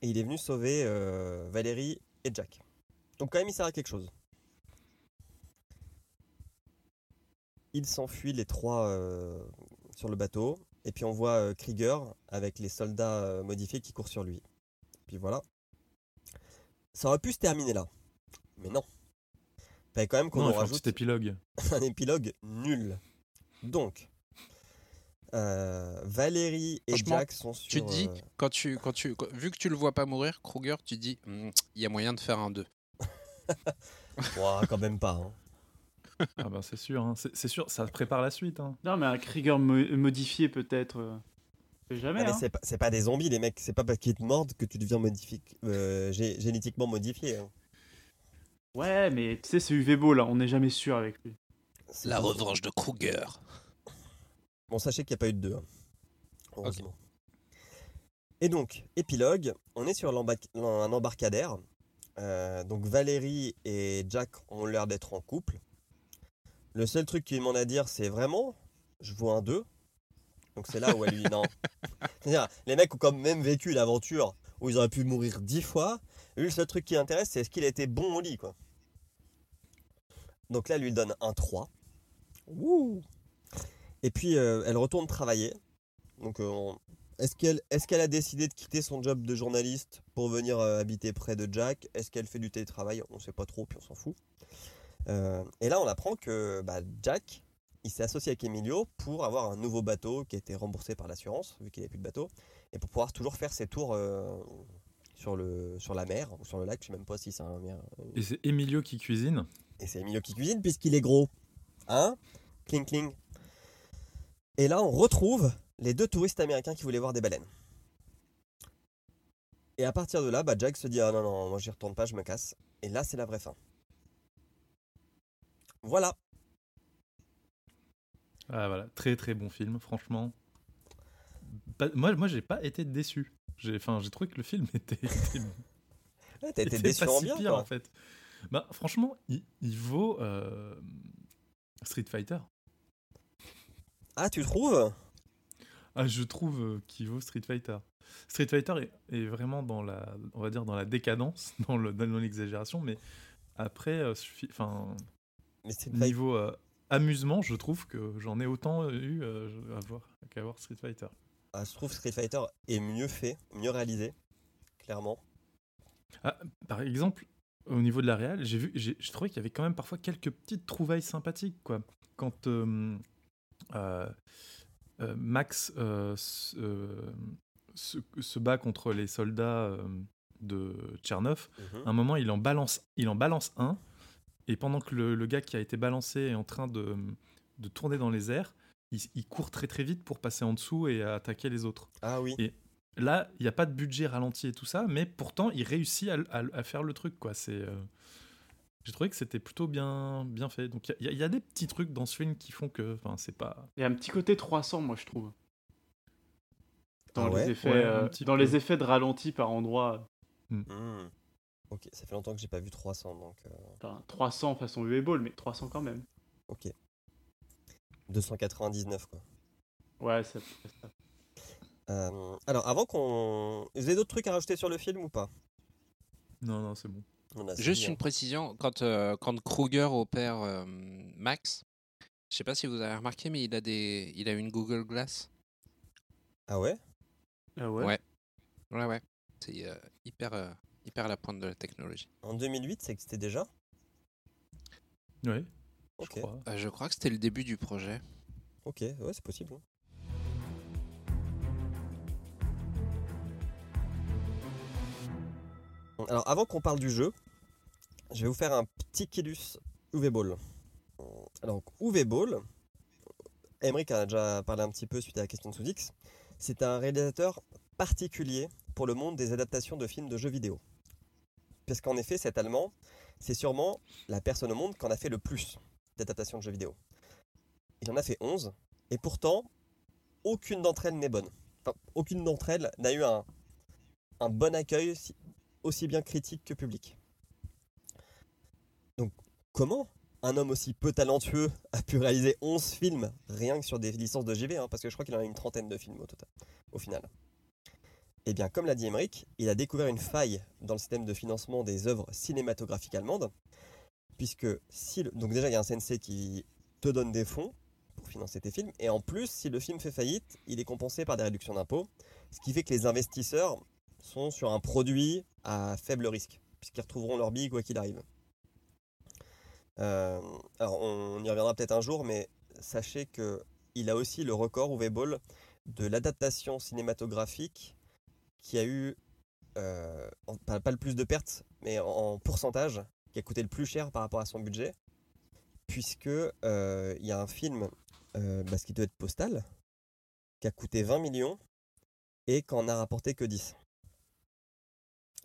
et il est venu sauver euh, Valérie et Jack. Donc quand même il sert à quelque chose. ils s'enfuient les trois euh, sur le bateau. Et puis on voit euh, Krieger avec les soldats euh, modifiés qui courent sur lui. Puis voilà. Ça aurait pu se terminer là. Mais non. Fallait quand même qu'on
un
rajoute
petit épilogue.
un épilogue nul. Donc, euh, Valérie et Jack sont sur.
Tu dis,
euh,
quand tu, quand tu, quand- vu que tu le vois pas mourir, Kruger, tu dis, Hmm, il y a moyen de faire un 2.
ouah, quand même pas. hein.
Ah bah c'est sûr, hein. c'est sûr, ça prépare la suite. hein.
Non, mais un Krieger mo- modifié peut-être. euh, jamais.
Ah, mais
hein.
c'est pas, c'est pas des zombies, les mecs. C'est pas parce qu'ils te mordent que tu deviens modifique, euh, gé- génétiquement modifié. Hein.
Ouais, mais tu sais, c'est UV là, on n'est jamais sûr avec lui.
C'est
La revanche de Kruger.
Bon, sachez qu'il n'y a pas eu de deux. hein. Heureusement. Et donc, épilogue, on est sur un embarcadère. Euh, donc Valérie et Jack ont l'air d'être en couple. Le seul truc qu'il demande à dire, c'est vraiment, je vois un 2. Donc c'est là où elle lui dit non. C'est-à-dire, les mecs ont quand même vécu l'aventure où ils auraient pu mourir dix fois. Lui, le seul truc qui l'intéresse, c'est est-ce qu'il a été bon au lit, quoi. Donc là, elle lui donne un 3. Wouh Et puis, euh, elle retourne travailler. Donc, euh, est-ce qu'elle est a décidé de quitter son job de journaliste pour venir euh, habiter près de Jack? Est-ce qu'elle fait du télétravail? On ne sait pas trop, puis on s'en fout. Euh, et là, on apprend que bah, Jack, il s'est associé avec Emilio pour avoir un nouveau bateau qui a été remboursé par l'assurance, vu qu'il n'avait plus de bateau, et pour pouvoir toujours faire ses tours euh, sur, le, sur la mer ou sur le lac. Je sais même pas si c'est un mer.
Et c'est Emilio qui cuisine?
Et c'est Emilio qui cuisine puisqu'il est gros. Hein? Cling cling. Et là, on retrouve les deux touristes américains qui voulaient voir des baleines. Et à partir de là, bah, Jack se dit Ah non, non, moi j'y retourne pas, je me casse. Et là, c'est la vraie fin. Voilà.
Ah voilà, très très bon film, franchement. Pas- moi, moi j'ai pas été déçu. J'ai, enfin, j'ai trouvé que le film était, était,
Ouais, T'as été
était
déçu
pas
en
si
bien,
pire en fait. Bah franchement, il, il vaut euh, Street Fighter.
Ah, tu trouves?
Ah, je trouve euh, qu'il vaut Street Fighter. Street Fighter est, est vraiment dans la, on va dire dans la décadence, dans le dans l'exagération, mais après, euh, enfin, niveau euh, amusement, je trouve que j'en ai autant eu à voir qu'à voir Street Fighter.
Ah, je trouve Street Fighter est mieux fait, mieux réalisé, clairement.
Ah, par exemple, au niveau de la réal, j'ai vu, j'ai j'ai trouvé qu'il y avait quand même parfois quelques petites trouvailles sympathiques, quoi. Quand euh, euh, euh, Max se, bat contre les soldats de Tchernov,
Mhm.
à un moment, il en balance, il en balance un, et pendant que le, le gars qui a été balancé est en train de, de tourner dans les airs, il, il court très très vite pour passer en dessous et attaquer les autres.
Ah oui.
Et là, il n'y a pas de budget ralenti et tout ça, mais pourtant, il réussit à, à- à faire le truc, quoi. C'est, euh, j'ai trouvé que c'était plutôt bien, bien fait. Donc, il y, a- il y a des petits trucs dans ce film qui font que, enfin, c'est pas.
Il y a un petit côté 300, moi, je trouve. Dans,
Ah ouais?
les, effets,
Ouais,
euh, dans
peu.
les effets de ralenti par endroit.
Hmm. Ok, ça fait longtemps que j'ai pas vu 300, donc euh,
Enfin, 300 façon UV Ball, mais 300 quand même.
ok. 299 quoi.
Ouais, ça, ça-
Euh, alors, avant qu'on. Vous avez d'autres trucs à rajouter sur le film ou pas?
Non, non, c'est bon.
Juste une
hein.
précision, quand, euh, quand Kruger opère euh, Max, je sais pas si vous avez remarqué, mais il a, des, il a une Google Glass.
Ah ouais?
Ah ouais?
Ouais. Ouais, ouais. C'est euh, hyper, euh, hyper à la pointe de la technologie.
En 2008, ça existait déjà?
Ouais,
Ok,
je crois.
Euh, je crois que c'était le début du projet.
ok, ouais, c'est possible. Alors, avant qu'on parle du jeu, je vais vous faire un petit killus UV Ball. Alors, UV Ball, Emmerich en a déjà parlé un petit peu suite à la question de Sous-X, c'est un réalisateur particulier pour le monde des adaptations de films de jeux vidéo. Parce qu'en effet, cet Allemand, c'est sûrement la personne au monde qui en a fait le plus d'adaptations de jeux vidéo. Il en a fait 11, et pourtant, aucune d'entre elles n'est bonne. Enfin, aucune d'entre elles n'a eu un, bon accueil aussi bien critique que public. Donc, comment un homme aussi peu talentueux a pu réaliser 11 films rien que sur des licences de JV, hein, parce que je crois qu'il en a une trentaine de films au total, au final. Eh bien, comme l'a dit Emmerich, il a découvert une faille dans le système de financement des œuvres cinématographiques allemandes, puisque si donc déjà il y a un CNC qui te donne des fonds pour financer tes films. Et en plus, si le film fait faillite, il est compensé par des réductions d'impôts. Ce qui fait que les investisseurs sont sur un produit à faible risque, puisqu'ils retrouveront leur bille quoi qu'il arrive. Euh, alors, on y reviendra peut-être un jour, mais sachez que il a aussi le record, Uwe Boll, de l'adaptation cinématographique qui a eu, euh, pas, le plus de pertes, mais en, pourcentage, qui a coûté le plus cher par rapport à son budget, puisque euh, il y a un film, bah, ce qui doit être postal, qui a coûté 20 millions et qu'en a rapporté que 10.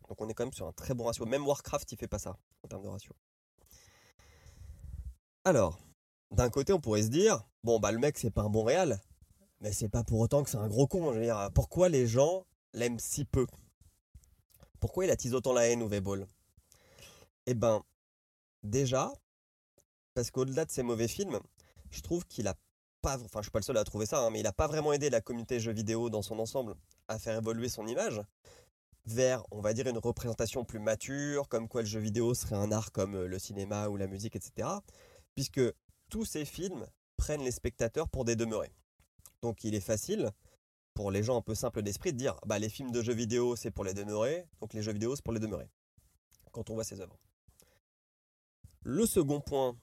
Donc on est quand même sur un très bon ratio. Même Warcraft, il fait pas ça en termes de ratio. Alors, d'un côté, on pourrait se dire, bon, bah le mec, c'est pas un bon réal, mais c'est pas pour autant que c'est un gros con. Je veux dire, pourquoi les gens l'aiment si peu? Pourquoi il attise autant la haine au Ball Eh ben, déjà, parce qu'au-delà de ses mauvais films, je trouve qu'il a pas, enfin, je suis pas le seul à trouver ça, hein, mais il a pas vraiment aidé la communauté jeux vidéo dans son ensemble à faire évoluer son image vers, on va dire, une représentation plus mature, comme quoi le jeu vidéo serait un art comme le cinéma ou la musique, etc. Puisque tous ces films prennent les spectateurs pour des demeurés. Donc il est facile pour les gens un peu simples d'esprit de dire bah les films de jeux vidéo c'est pour les demeurés, donc les jeux vidéo c'est pour les demeurés. Quand on voit ces œuvres. Le second point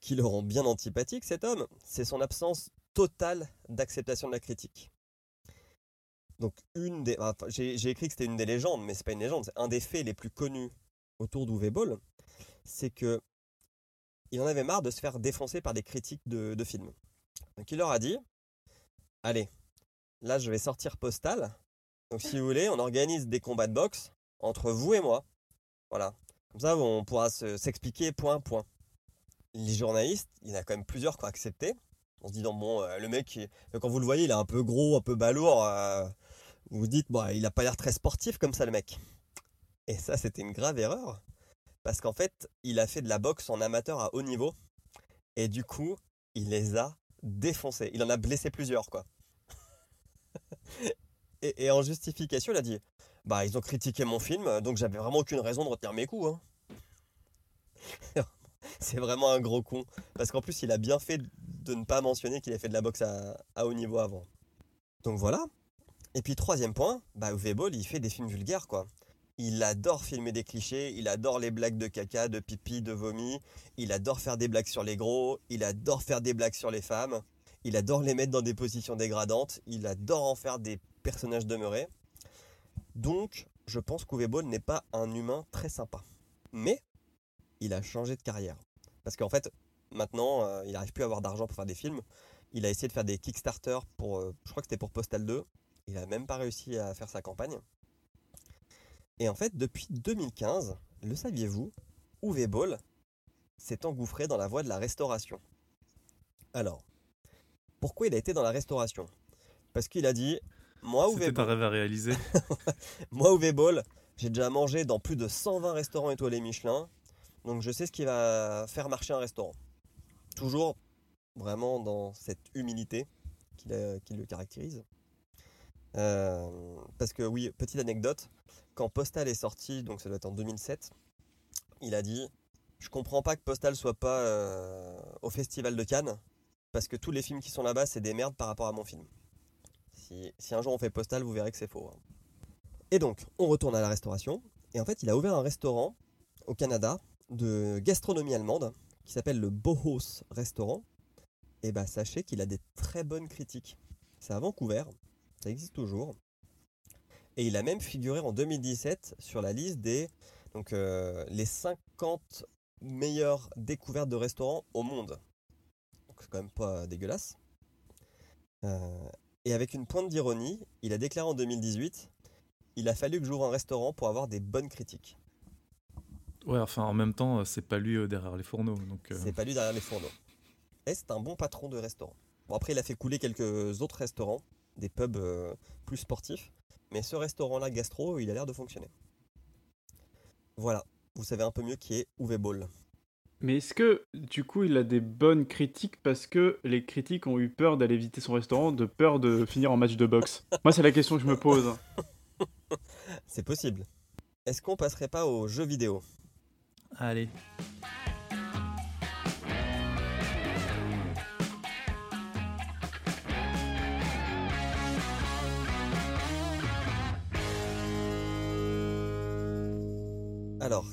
qui le rend bien antipathique, cet homme, c'est son absence totale d'acceptation de la critique. Donc une des, j'ai écrit que c'était une des légendes, mais c'est pas une légende, c'est un des faits les plus connus autour d'Uwe c'est que il en avait marre de se faire défoncer par des critiques de, films. Donc il leur a dit, allez, là je vais sortir Postal. Donc si vous voulez, on organise des combats de boxe entre vous et moi. Voilà. Comme ça, on pourra s'expliquer point point. Les journalistes, il y en a quand même plusieurs qui ont accepté. On se dit, bon, euh, le mec, quand vous le voyez, il est un peu gros, un peu balourd. Euh, vous vous dites, bon, il n'a pas l'air très sportif comme ça, le mec. Et ça, c'était une grave erreur parce qu'en fait, il a fait de la boxe en amateur à haut niveau et du coup, il les a défoncés. Il en a blessé plusieurs, quoi. et, en justification, il a dit Bah, ils ont critiqué mon film, donc j'avais vraiment aucune raison de retenir mes coups. Hein. C'est vraiment un gros con. Parce qu'en plus, il a bien fait de ne pas mentionner qu'il a fait de la boxe à, haut niveau avant. Donc voilà. Et puis, troisième point, bah, Uwe il fait des films vulgaires, quoi. Il adore filmer des clichés, il adore les blagues de caca, de pipi, de vomi, il adore faire des blagues sur les gros, il adore faire des blagues sur les femmes, il adore les mettre dans des positions dégradantes, il adore en faire des personnages demeurés. Donc, je pense qu'Uwe n'est pas un humain très sympa. Mais, il a changé de carrière. Parce qu'en fait, maintenant, euh, il n'arrive plus à avoir d'argent pour faire des films. Il a essayé de faire des Kickstarter pour, euh, je crois que c'était pour Postal 2. Il n'a même pas réussi à faire sa campagne. Et en fait, depuis 2015, le saviez-vous, Uwe Boll s'est engouffré dans la voie de la restauration. Alors, pourquoi il a été dans la restauration? Parce qu'il a dit Moi, Uwe
rêve à réaliser.
Moi, Uwe Boll, j'ai déjà mangé dans plus de 120 restaurants étoilés Michelin, donc je sais ce qui va faire marcher un restaurant. Toujours vraiment dans cette humilité qui, le caractérise. Euh, parce que oui, petite anecdote, quand Postal est sorti, donc ça doit être en 2007, il a dit Je comprends pas que Postal soit pas euh, au Festival de Cannes, parce que tous les films qui sont là-bas, c'est des merdes par rapport à mon film. Si, un jour on fait Postal, vous verrez que c'est faux. Hein. Et donc, on retourne à la restauration, et en fait, il a ouvert un restaurant au Canada de gastronomie allemande qui s'appelle le Bohos Restaurant. Et bah, sachez qu'il a des très bonnes critiques. C'est à Vancouver, ça existe toujours. Et il a même figuré en 2017 sur la liste des donc, euh, les 50 meilleures découvertes de restaurants au monde. Donc c'est quand même pas dégueulasse. Euh, et avec une pointe d'ironie, il a déclaré en 2018 il a fallu que j'ouvre un restaurant pour avoir des bonnes critiques.
Ouais, enfin en même temps, euh, c'est pas lui derrière les fourneaux. Donc
C'est pas lui derrière les fourneaux. Et c'est un bon patron de restaurant. Bon, après, il a fait couler quelques autres restaurants, des pubs plus sportifs. Mais ce restaurant-là, gastro, il a l'air de fonctionner. Voilà, vous savez un peu mieux qui est Uwe Boll.
Mais est-ce que, du coup, il a des bonnes critiques parce que les critiques ont eu peur d'aller visiter son restaurant, de peur de finir en match de boxe? Moi, c'est la question que je me pose.
c'est possible. Est-ce qu'on passerait pas aux jeux vidéo?
Allez.
Alors,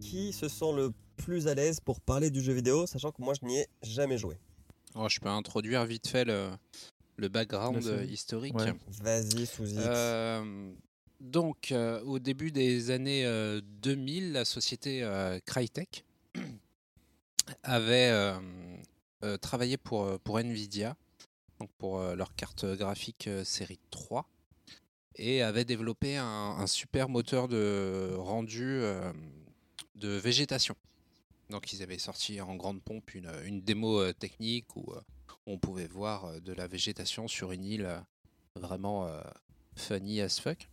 qui se sent le plus à l'aise pour parler du jeu vidéo, sachant que moi je n'y ai jamais joué?
Oh, Je peux introduire vite fait le, le background historique.
Vas-y, Souzit.
Euh, donc, euh, au début des années euh, 2000, la société euh, Crytek avait euh, euh, travaillé pour, euh, Nvidia, donc pour euh, leur carte graphique euh, série 3, et avait développé un, super moteur de rendu euh, de végétation. Donc, ils avaient sorti en grande pompe une, une démo euh, technique où euh, on pouvait voir euh, de la végétation sur une île euh, vraiment euh, funny as fuck.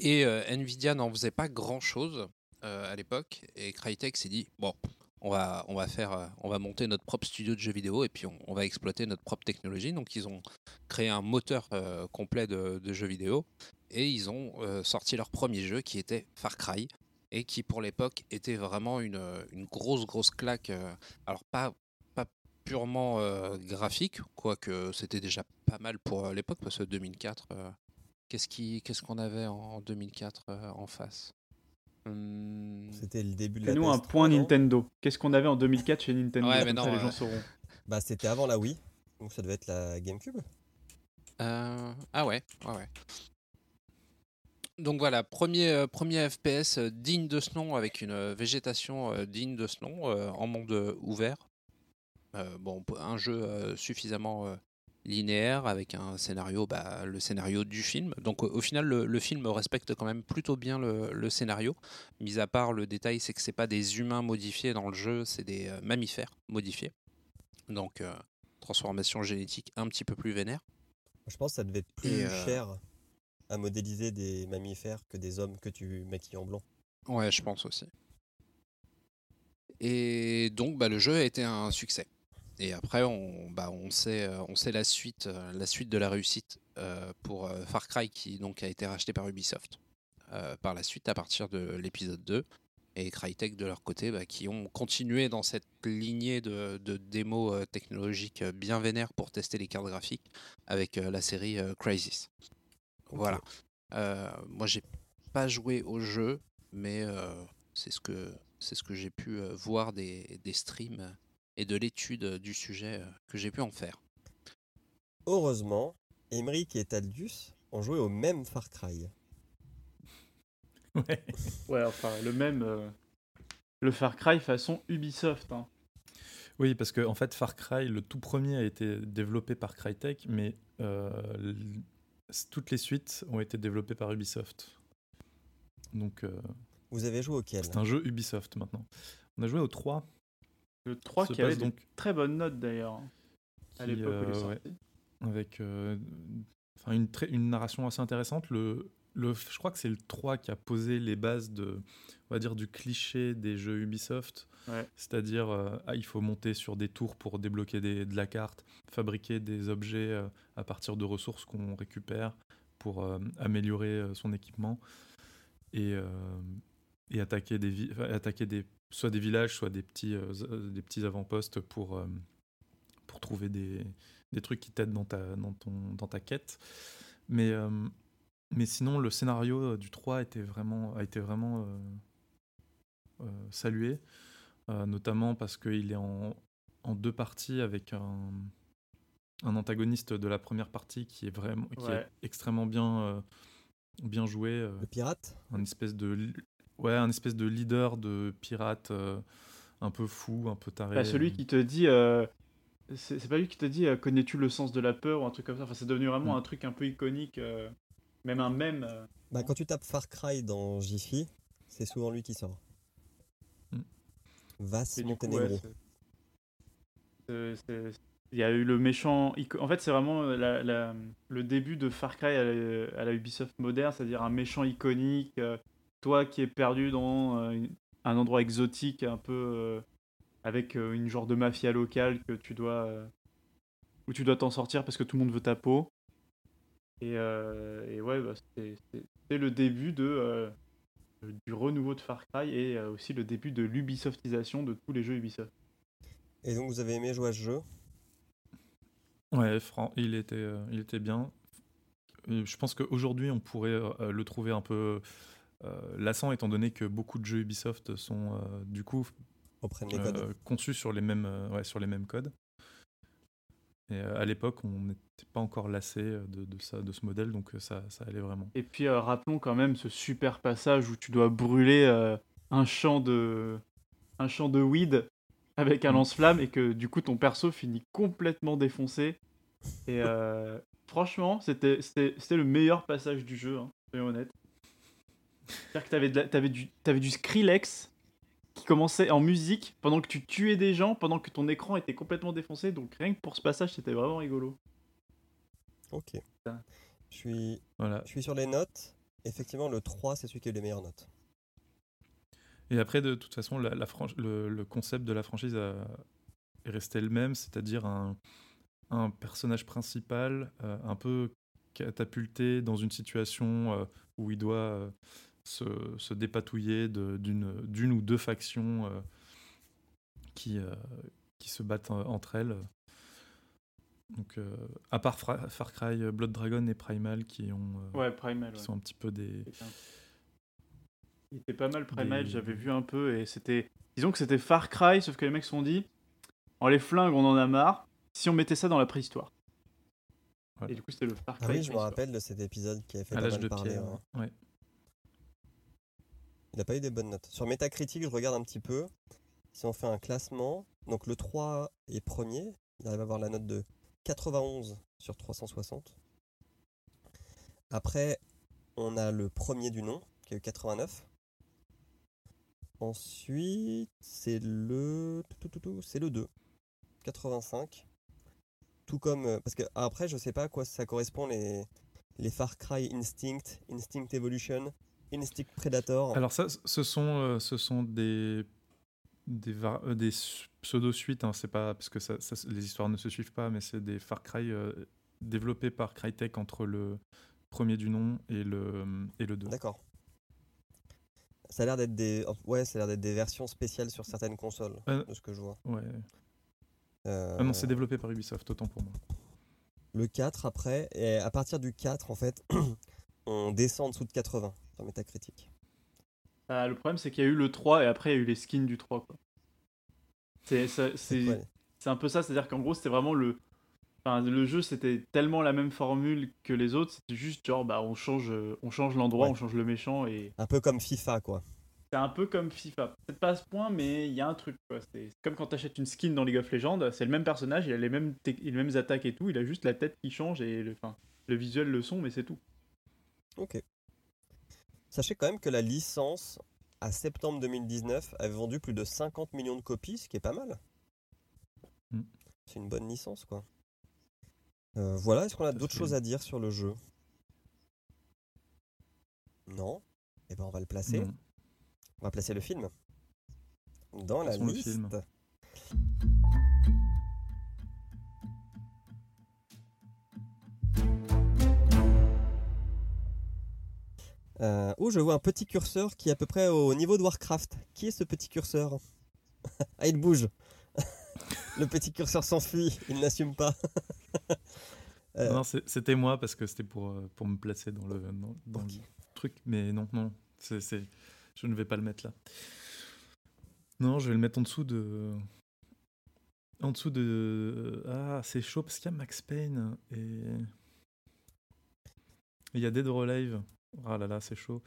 Et euh, Nvidia n'en faisait pas grand chose à l'époque. Et Crytek s'est dit bon, on va, on va faire, euh, on va monter notre propre studio de jeux vidéo et puis on, va exploiter notre propre technologie. Donc ils ont créé un moteur euh, complet de, jeux vidéo et ils ont euh, sorti leur premier jeu qui était Far Cry et qui pour l'époque était vraiment une, grosse grosse claque. euh, alors pas purement euh, graphique, quoique c'était déjà pas mal pour euh, l'époque parce que 2004. Qu'est-ce qui, qu'est-ce qu'on avait en 2004 euh, en face? Hum,
C'était le début de la
Fais-nous un
PS3,
point Nintendo. Qu'est-ce qu'on avait en 2004 chez Nintendo?
Ouais, mais non,
ça, les
euh,
gens sauront.
Bah, c'était avant la Wii, donc ça devait être la GameCube.
Euh, ah ouais, ouais, ouais. Donc voilà, premier, euh, premier FPS euh, digne de ce nom, avec une euh, végétation euh, digne de ce nom, euh, en monde euh, ouvert. Euh, bon, un jeu euh, suffisamment euh, linéaire, avec un scénario, bah, le scénario du film. Donc au, au final, le, le film respecte quand même plutôt bien le, le scénario. Mis à part le détail, c'est que c'est pas des humains modifiés dans le jeu, c'est des euh, mammifères modifiés. Donc euh, transformation génétique un petit peu plus vénère.
Je pense que ça devait être plus
euh,
cher à modéliser des mammifères que des hommes que tu maquilles en blanc.
Ouais, je pense aussi. Et donc, bah, le jeu a été un succès. Et après, on, bah, on, sait, euh, on sait la suite, euh, la suite de la réussite euh, pour Far Cry, qui donc a été racheté par Ubisoft par la suite à partir de l'épisode 2. Et Crytek, de leur côté, bah, qui ont continué dans cette lignée de, de démos technologiques bien vénères pour tester les cartes graphiques avec la série Crysis. Voilà. Euh, moi, j'ai pas joué au jeu, mais euh, c'est ce que c'est ce que j'ai pu voir des, des streams et de l'étude du sujet que j'ai pu en faire.
Heureusement, Emmerich et Taldius ont joué au même Far Cry.
Ouais.
Ouais, enfin, le même. euh, Le Far Cry façon Ubisoft. hein.
Oui, parce que en fait, Far Cry, le tout premier a été développé par Crytek, mais euh, toutes les suites ont été développées par Ubisoft. Donc, euh,
Vous avez joué auquel?
c'est un jeu Ubisoft maintenant. On a joué au 3.
Le 3
se
qui avait
passe
des
donc
très bonnes notes d'ailleurs. À l'époque où il est
euh,
sorti.
ouais, avec euh, une, une narration assez intéressante. Le, le, je crois que c'est le 3 qui a posé les bases de, on va dire, du cliché des jeux Ubisoft.
Ouais.
C'est-à-dire, euh, ah, il faut monter sur des tours pour débloquer des- de la carte, fabriquer des objets euh, à partir de ressources qu'on récupère pour euh, améliorer euh, son équipement et, euh, et attaquer, des, attaquer des, soit des villages, soit des petits, euh, euh, des petits avant-postes pour, euh, pour trouver des, des trucs qui t'aident dans ta, dans, ton, dans ta quête. Mais, euh, mais sinon, le scénario du 3 était vraiment, a été vraiment euh, euh, salué, euh, notamment parce qu'il est en, en deux parties avec un, un antagoniste de la première partie qui est vraiment qui
Ouais.
est extrêmement bien, euh, bien joué. euh,
Le pirate?
un espèce de ouais un espèce de leader de pirate euh, un peu fou un peu taré
Bah, celui qui te dit. euh, C'est pas lui qui te dit euh, connais-tu le sens de la peur ou un truc comme ça? Enfin, c'est devenu vraiment
Mm.
un truc un peu iconique. euh, Même un mème. euh.
bah, Quand tu tapes Far Cry dans Jiffy, c'est souvent lui qui sort.
Mm.
Vas Monténégro.
ouais, Il y a eu le méchant. En fait, c'est vraiment la- la- le début de Far Cry à la, à la Ubisoft moderne, c'est-à-dire un méchant iconique. euh, toi qui es perdu dans euh, un endroit exotique, un peu euh, avec euh, une genre de mafia locale que tu dois euh, où tu dois t'en sortir parce que tout le monde veut ta peau. Et, euh, et ouais, bah, c'est le début de euh, du renouveau de Far Cry et euh, aussi le début de l'Ubisoftisation de tous les jeux Ubisoft.
Et donc vous avez aimé jouer à ce jeu?
Ouais Fran il était euh, il était bien Et je pense qu'aujourd'hui on pourrait euh, le trouver un peu euh, lassant étant donné que beaucoup de jeux Ubisoft sont euh, du coup
Reprennent les codes.
euh, conçus sur les mêmes, euh, ouais, sur les mêmes codes. Et euh, à l'époque, on n'était pas encore lassé euh, de, de, ça, de ce modèle, donc euh, ça, ça allait vraiment.
Et puis euh, rappelons quand même ce super passage où tu dois brûler euh, un champ de un champ de weed avec un
Mm.
lance-flamme et que du coup ton perso finit complètement défoncé. Et euh, franchement, c'était c'était c'était le meilleur passage du jeu, hein, soyons honnêtes. C'est-à-dire que t'avais de la- t'avais du t'avais du Skrillex qui commençait en musique pendant que tu tuais des gens, pendant que ton écran était complètement défoncé. Donc rien que pour ce passage, c'était vraiment rigolo.
Ok. Je suis,
Voilà.
je suis sur les notes. Effectivement, le 3, c'est celui qui a eu les meilleures notes.
Et après, de toute façon, la, la le, le concept de la franchise a- est resté le même, c'est-à-dire un, un personnage principal euh, un peu catapulté dans une situation euh, où il doit euh, se, se dépatouiller de- d'une d'une ou deux factions euh, qui, euh, qui se battent euh, entre elles. Donc, euh, à part Fra- Far Cry, Blood Dragon et Primal qui, ont, euh,
Ouais, Primal.
qui
ouais.
sont un petit peu des,
Il était pas mal Primal,
Des-
j'avais vu un peu et c'était. Disons que c'était Far Cry, sauf que les mecs se sont dit en les flingues, on en a marre. Si on mettait ça dans la préhistoire.
Voilà.
Et du coup, c'était le Far Cry.
Ah oui, je me rappelle de cet épisode qui a fait
à
pas
l'âge
mal
de
parler.
pierre.
hein.
ouais.
Il n'a pas eu des bonnes notes. Sur Metacritic, je regarde un petit peu. Si on fait un classement, donc le 3 est premier. Il arrive à avoir la note de 91 sur 360. Après, on a le premier du nom, qui a eu 89. Ensuite, c'est le... C'est le 2. 85. Tout comme... euh, Parce que après, je sais pas à quoi ça correspond les, les Far Cry Instinct, Instinct Evolution, Instinct Predator.
Alors ça, ce sont, euh, ce sont des, des, euh, des pseudo-suites, hein, c'est pas parce que ça, ça- les histoires ne se suivent pas, mais c'est des Far Cry euh, développés par Crytek entre le premier du nom et le, et le 2.
D'accord. Ça a l'air d'être des, ouais, ça a l'air d'être des versions spéciales sur certaines consoles, de ce que je vois.
Ouais. Ah non, c'est développé par Ubisoft, autant pour moi.
le 4 après, et à partir du 4, en fait, on descend en dessous de 80 sur Metacritic.
Ah, le problème, c'est qu'il y a eu le 3 et après, il y a eu les skins du 3. quoi. C'est
Ouais.
un peu ça, c'est-à-dire qu'en gros, c'était vraiment le. Enfin, le jeu, c'était tellement la même formule que les autres, c'était juste genre, bah, on change, euh, on change l'endroit,
Ouais.
on change le méchant et.
Un peu comme FIFA, quoi.
C'est un peu comme FIFA. Peut-être pas à ce point, mais il y a un truc. quoi. C'est comme quand tu achètes une skin dans League of Legends, c'est le même personnage, il a les mêmes, tec- les mêmes attaques et tout, il a juste la tête qui change et le, enfin, le visuel, le son, mais c'est tout.
Ok. Sachez quand même que la licence, à septembre 2019, avait vendu plus de 50 millions de copies, ce qui est pas mal.
Mm.
C'est une bonne licence, quoi. Euh, voilà, est-ce qu'on a d'autres choses à dire sur le jeu? Non Eh ben on va le placer.
Non.
On va placer le film dans la liste. Euh, oh, je vois un petit curseur qui est à peu près au niveau de Warcraft. Qui est ce petit curseur Ah, il bouge. le petit curseur s'enfuit, il n'assume pas. Euh,
Non, c'était moi parce que c'était pour, euh, pour me placer dans le, dans, dans
Ok.
le truc, mais non, non, c'est, c'est- je ne vais pas le mettre là. Non, je vais le mettre en dessous de. En dessous de. Ah, c'est chaud parce qu'il y a Max Payne et. et Il y a Dead or Alive. Ah là là, c'est chaud.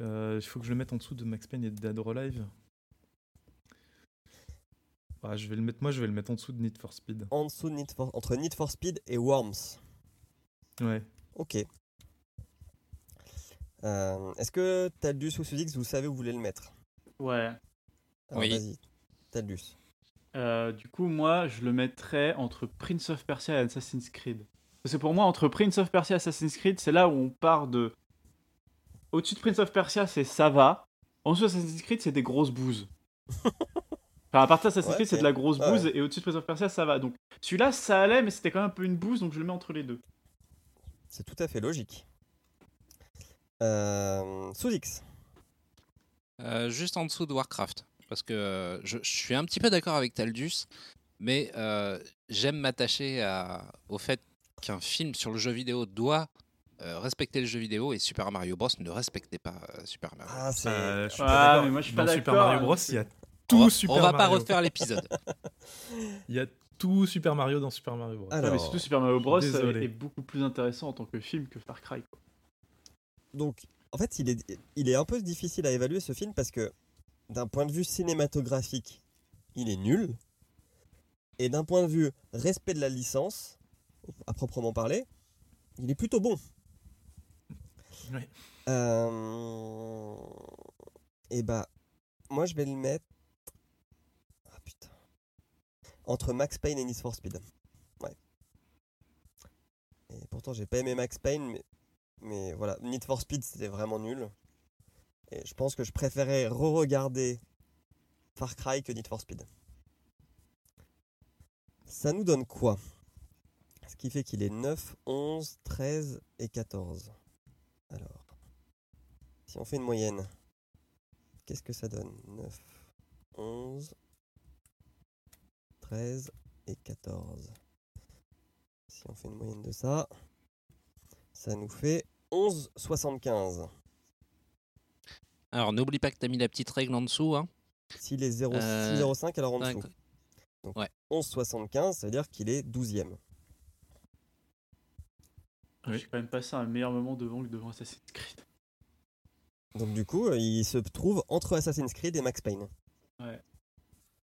Euh, Il faut que je le mette en dessous de Max Payne et de Dead or Alive. Ah, je vais le mettre, moi, je vais le mettre en dessous de Need for Speed.
en dessous de Need for- entre Need for Speed et Worms.
Ouais.
Ok. Euh, Est-ce que Taldus ou Sudix, vous savez où vous voulez le mettre?
Ouais.
Alors,
Oui.
Vas-y, Taldus.
Euh, du coup, moi, je le mettrais entre Prince of Persia et Assassin's Creed. Parce que pour moi, entre Prince of Persia et Assassin's Creed, c'est là où on part de. Au-dessus de Prince of Persia, c'est ça va. En dessous d'Assassin's Creed, c'est des grosses bouses. Enfin, à partir d'Assassin's
Ouais,
Creed, c'est
ok.
de la grosse
Ouais,
bouse. Et au-dessus de Prince of Persia, ça va. Donc, celui-là, ça allait, mais c'était quand même un peu une bouse, donc je le mets entre les deux.
C'est tout à fait logique. Euh, Sudix.
Euh, juste en dessous de Warcraft. Parce que euh, je, je suis un petit peu d'accord avec Taldus, mais euh, j'aime m'attacher au fait qu'un film sur le jeu vidéo doit euh, respectait le jeu vidéo et Super Mario Bros ne respectait pas euh, Super Mario.
Ah, c'est.
Euh, je suis
Ah,
pas
mais moi, je suis
Dans
pas
Super
d'accord,
Mario Bros, il y a
on
tout
va,
Super
on va pas refaire l'épisode.
Il y a tout Super Mario dans Super Mario Bros.
Alors,
mais surtout Super Mario Bros
désolé.
est, est beaucoup plus intéressant en tant que film que Far Cry. quoi.
Donc, en fait, il est, il est un peu difficile à évaluer ce film parce que, d'un point de vue cinématographique, il est nul. Et d'un point de vue respect de la licence, à proprement parler, il est plutôt bon. Euh... Et bah, moi je vais le mettre. Ah putain. Entre Max Payne et Need for Speed. Ouais. Et pourtant, j'ai pas aimé Max Payne, mais, mais voilà, Need for Speed c'était vraiment nul. Et je pense que je préférais re-regarder Far Cry que Need for Speed. Ça nous donne quoi? Ce qui fait qu'il est 9, 11, 13 et 14. Alors, si on fait une moyenne, qu'est-ce que ça donne? 9, 11, 13 et 14. Si on fait une moyenne de ça, ça nous fait 11,75.
Alors n'oublie pas que t'as mis la petite règle en dessous. Hein.
S'il est 0,
Euh,
0,5, alors en dessous. Donc
Ouais.
11,75, ça veut dire qu'il est 12e.
Oui.
J'ai quand même passé un meilleur moment devant que devant Assassin's Creed.
Donc du coup, euh, il se trouve entre Assassin's Creed et Max Payne.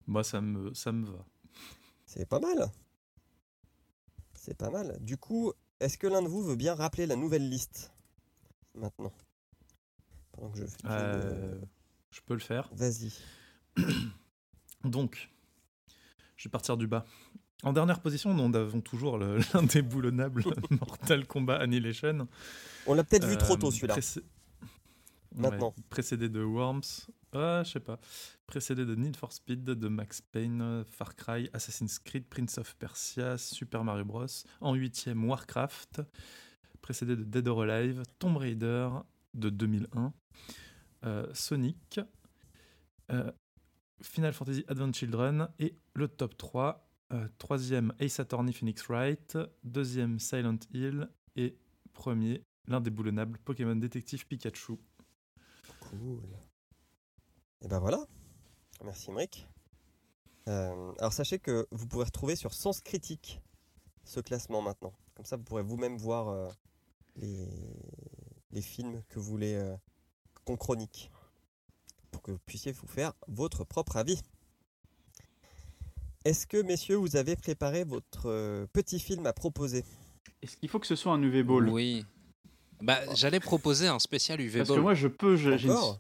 Moi, ça me, ça me va.
C'est pas mal. C'est pas mal. Du coup, est-ce que l'un de vous veut bien rappeler la nouvelle liste? Maintenant Pendant que je fais.
Euh, je peux le faire.
Vas-y.
Donc, je vais partir du bas. En dernière position, nous avons toujours le- l'indéboulonnable Mortal Kombat Annihilation.
On l'a peut-être vu trop
Euh,
tôt celui-là.
précé-
Maintenant.
Ouais, précédé de Worms. Ah, je sais pas. Précédé de Need for Speed, de Max Payne, Far Cry, Assassin's Creed, Prince of Persia, Super Mario Bros. En huitième, Warcraft. Précédé de Dead or Alive, Tomb Raider de 2001, euh, Sonic, euh, Final Fantasy Advent Children et le top 3. Euh, troisième, Ace Attorney Phoenix Wright. Deuxième, Silent Hill. Et premier, l'indéboulonnable Pokémon Détective Pikachu.
Cool. Et ben voilà. Merci Emric. Euh, alors sachez que vous pourrez retrouver sur Sens Critique ce classement maintenant. Comme ça, vous pourrez vous-même voir euh, les, les films que vous voulez euh, qu'on chronique. Pour que vous puissiez vous faire votre propre avis. Est-ce que, messieurs, vous avez préparé votre euh, petit film à proposer?
Est-ce qu'il faut que ce soit un UV Ball?
Oui. Bah, j'allais proposer un spécial UV
Parce
Ball.
que moi, je peux. j'ai une, moi,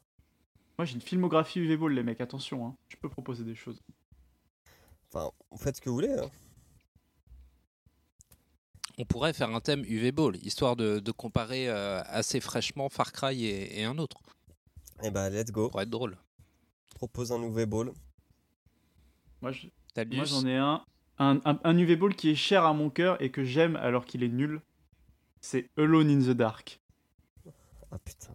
j'ai une filmographie UV Ball, les mecs. Attention, hein. je peux proposer des choses.
Enfin, vous faites ce que vous voulez. hein.
On pourrait faire un thème UV Ball, histoire de, de comparer euh, assez fraîchement Far Cry et, et un autre.
Eh ben, let's go.
Ça pourrait être drôle.
Propose un nouveau ball.
Moi, je-
Talus,
moi, j'en ai un. Un, un, un UV Ball qui est cher à mon cœur et que j'aime alors qu'il est nul. C'est Alone in the Dark.
Ah putain.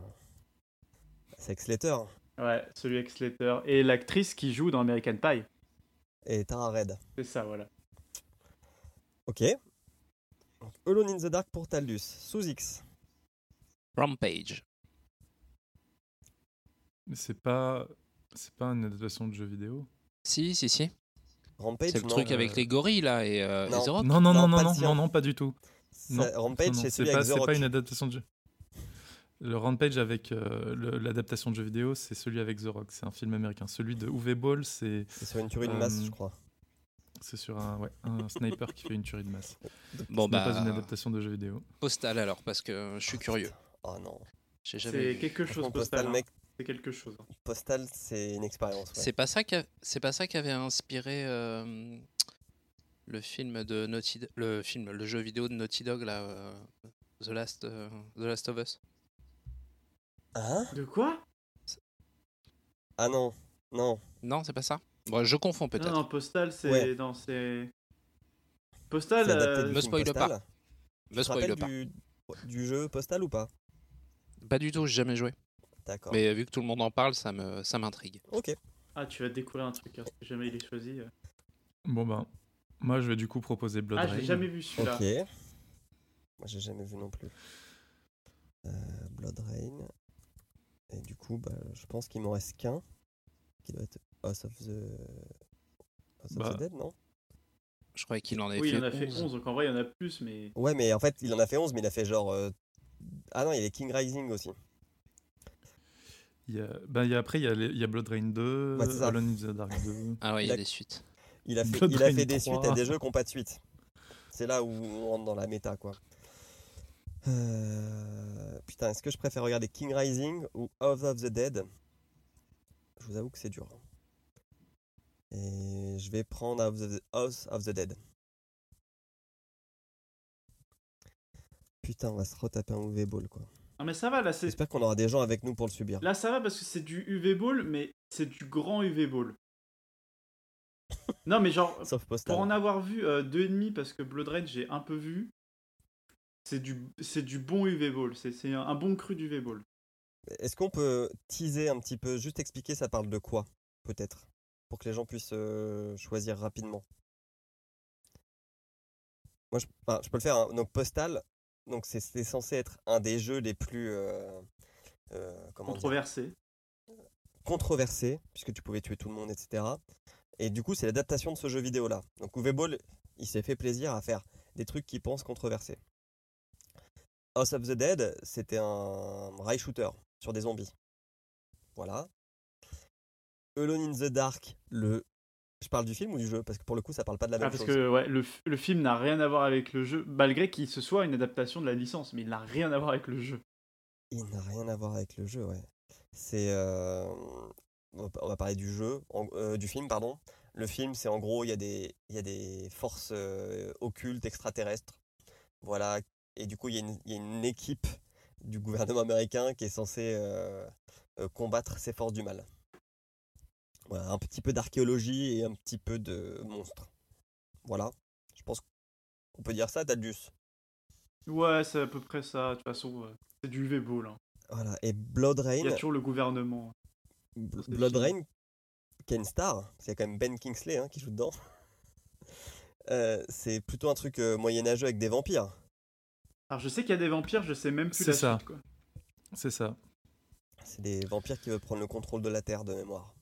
C'est Slater
Ouais, celui avec Slater. Et l'actrice qui joue dans American Pie.
et Tara Red.
C'est ça, voilà.
Ok. Donc, Alone in the Dark pour Taldus. Sous X.
Rampage.
Mais c'est pas. C'est pas une adaptation de jeu vidéo
Si, si, si.
Rampage,
C'est le
non,
truc
euh,
avec les gorilles là et, euh, et
non.
The Rock.
Non, non,
Non,
non, non,
pas
non, non, du tout.
ça-
Non,
Rampage,
Non, non,
c'est
c'est
celui
pas, c'est pas une adaptation de jeu. Le Rampage avec euh, le- l'adaptation de jeu vidéo, c'est celui avec The Rock. C'est un film américain. Celui de Uwe Ball, c'est
C'est sur une tuerie de masse,
Euh,
je crois.
c'est sur un, ouais, un sniper qui fait une tuerie de masse.
Bon,
Ce n'est pas
bah,
une adaptation de jeu vidéo.
Postal alors, parce que je suis curieux.
Oh non.
J'ai jamais
C'est
vu.
quelque chose, Postal.
Postal,
hein.
mec,
C'est quelque chose. hein.
Postal, c'est une expérience. ouais.
C'est pas ça qui a- c'est pas ça qui avait inspiré euh, le film de Naughty Do- le film le jeu vidéo de Naughty Dog là euh, The Last euh, The Last of Us.
Hein?
De quoi?
Ah non. Non.
Non, c'est pas ça? Bon, je confonds peut-être.
non, Postal, c'est.
Ouais.
Non, c'est. Postal. Euh,
me
Postal.
pas. Me spoil pas.
du, du jeu Postal ou pas?
Pas du tout, j'ai jamais joué.
D'accord.
Mais vu que tout le monde en parle, ça me ça m'intrigue.
Ok.
Ah, tu vas découvrir un truc, hein, si jamais il est choisi. euh.
Bon ben, moi je vais du coup proposer Blood
Ah,
Rain.
j'ai jamais vu celui-là.
Ok. Moi, j'ai jamais vu non plus. Euh, Blood Rain. Et du coup, bah, je pense qu'il m'en reste qu'un. Qui doit être House of the. House of
Bah.
the Dead, non?
Je croyais qu'il en avait
Oui,
fait
il en a fait
11.
11, donc en vrai, il y en a plus, mais.
Ouais, mais en fait, il en a fait 11, mais il a fait genre. euh, Ah non, il y a les King Rising aussi.
Il y a, bah, il y a- après, il y a, les- il y a Blood Rain 2,
Ouais.
Alone in the Dark 2.
Ah ouais, il y a des suites.
Il a fait,
Blood
il a fait des
3.
suites à des jeux qui n'ont pas de suite. C'est là où on rentre dans la méta, quoi. Euh, Putain, est-ce que je préfère regarder King Rising ou House of the Dead? Je vous avoue que c'est dur. Et je vais prendre House of the, House of the Dead. Putain, on va se retaper un UV Ball, quoi.
Ah, mais ça va, là, c'est.
J'espère qu'on aura des gens avec nous pour le subir.
Là, ça va parce que c'est du UV Ball, mais c'est du grand UV Ball. non, mais genre,
Sauf
pour en avoir vu euh, deux et demi, parce que Blood Rain, j'ai un peu vu, c'est du, c'est du bon UV Ball. C'est c'est un, bon cru d'UV Ball.
Est-ce qu'on peut teaser un petit peu, juste expliquer ça parle de quoi, peut-être, pour que les gens puissent euh, choisir rapidement? Moi, je, enfin, je peux le faire. hein. Donc, Postal, donc c'est c'est censé être un des jeux les plus euh, euh, dire,
Controversé.
controversés, puisque tu pouvais tuer tout le monde, etc. Et du coup, c'est l'adaptation de ce jeu vidéo-là. Donc, Uwe Ball, il s'est fait plaisir à faire des trucs qu'il pense controversés. House of the Dead, c'était un rail shooter sur des zombies. Voilà. Alone in the Dark, le. Je parle du film ou du jeu? Parce que pour le coup, ça parle pas de la même
Ah, parce
chose.
que ouais, le, film n'a rien à voir avec le jeu, malgré qu'il se soit une adaptation de la licence, mais il n'a rien à voir avec le jeu.
Il n'a rien à voir avec le jeu, ouais. C'est. euh, On va- parler du jeu, en- euh, du film, pardon. Le film, c'est en gros, il y a des, y a des forces euh, occultes extraterrestres. Voilà. Et du coup, il y, a une- il y a une équipe du gouvernement américain qui est censée euh, euh, combattre ces forces du mal. Voilà, un petit peu d'archéologie et un petit peu de monstres. Voilà. Je pense qu'on peut dire ça, Daldus.
Ouais, c'est à peu près ça. De toute façon, c'est du UV Ball. hein.
Voilà. Et Blood Rain.
Il y a toujours le gouvernement.
Bl-
c'est
Blood. Rain, qui est une star, parce qu'il y a quand même Ben Kingsley hein, qui joue dedans. Euh, c'est plutôt un truc euh, moyenâgeux avec des vampires.
Alors, je sais qu'il y a des vampires, je sais même plus
C'est
la
ça.
suite, quoi.
C'est ça.
C'est des vampires qui veulent prendre le contrôle de la Terre de mémoire.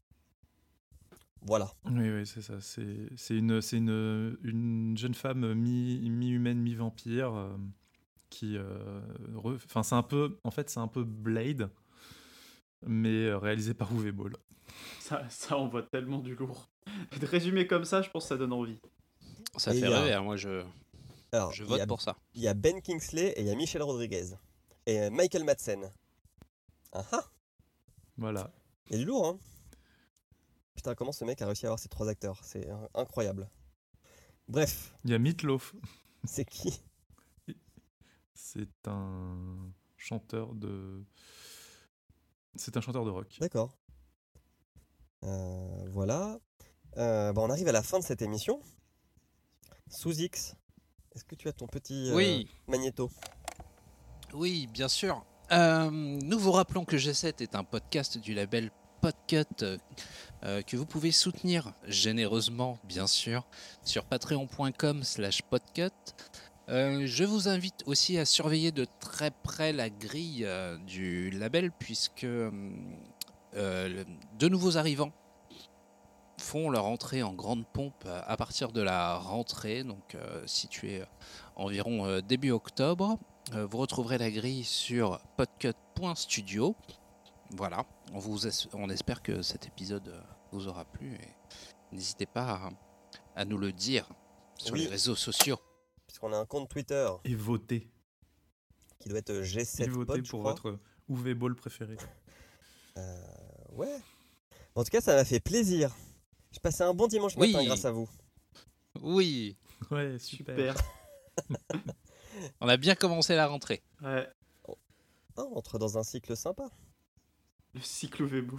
Voilà.
Oui, oui, c'est ça. C'est c'est une, c'est une, une jeune femme mi- mi-humaine, mi-vampire euh, qui. euh, re- Enfin, c'est un peu. En fait, c'est un peu Blade, mais euh, réalisé par Uwe Ball.
Ça, ça envoie tellement du lourd. De résumer comme ça, je pense que ça donne envie.
Ça
Et
fait
a-
rêver, hein, moi je,
Alors,
je vote
a,
pour ça.
il y a Ben Kingsley et il y a Michel Rodriguez. Et Michael Madsen. Ah ah
Voilà.
Il y a du lourd, hein Putain, comment ce mec a réussi à avoir ces trois acteurs? C'est euh, incroyable. Bref,
Il y a Meatloaf.
c'est qui?
C'est un chanteur de. C'est un chanteur de rock.
D'accord. Euh, voilà. Euh, bah, on arrive à la fin de cette émission. Sous X, est-ce que tu as ton petit euh,
Oui.
magnéto?
Oui, bien sûr. Euh, nous vous rappelons que G7 est un podcast du label Podcut euh, euh, que vous pouvez soutenir généreusement, bien sûr, sur patreon.com slash podcut. Euh, je vous invite aussi à surveiller de très près la grille du label puisque de nouveaux arrivants font leur entrée en grande pompe à partir de la rentrée, donc située environ début octobre. Vous retrouverez la grille sur podcut.studio. Voilà, on, vous es- on espère que cet épisode euh, vous aura plu et n'hésitez pas à, à nous le dire sur
Oui.
les réseaux sociaux.
Puisqu'on a un compte Twitter
Et voter.
qui doit être
Et
G7
voter
Pod, je
pour
crois.
votre Uwe Ball préféré.
Euh, ouais. En tout cas, ça m'a fait plaisir. J'ai passé un bon dimanche
Oui.
matin grâce à vous.
Oui,
Ouais, super.
Super.
on a bien commencé la rentrée.
Ouais.
Ah, on entre dans un cycle sympa.
Le cycle UV Ball.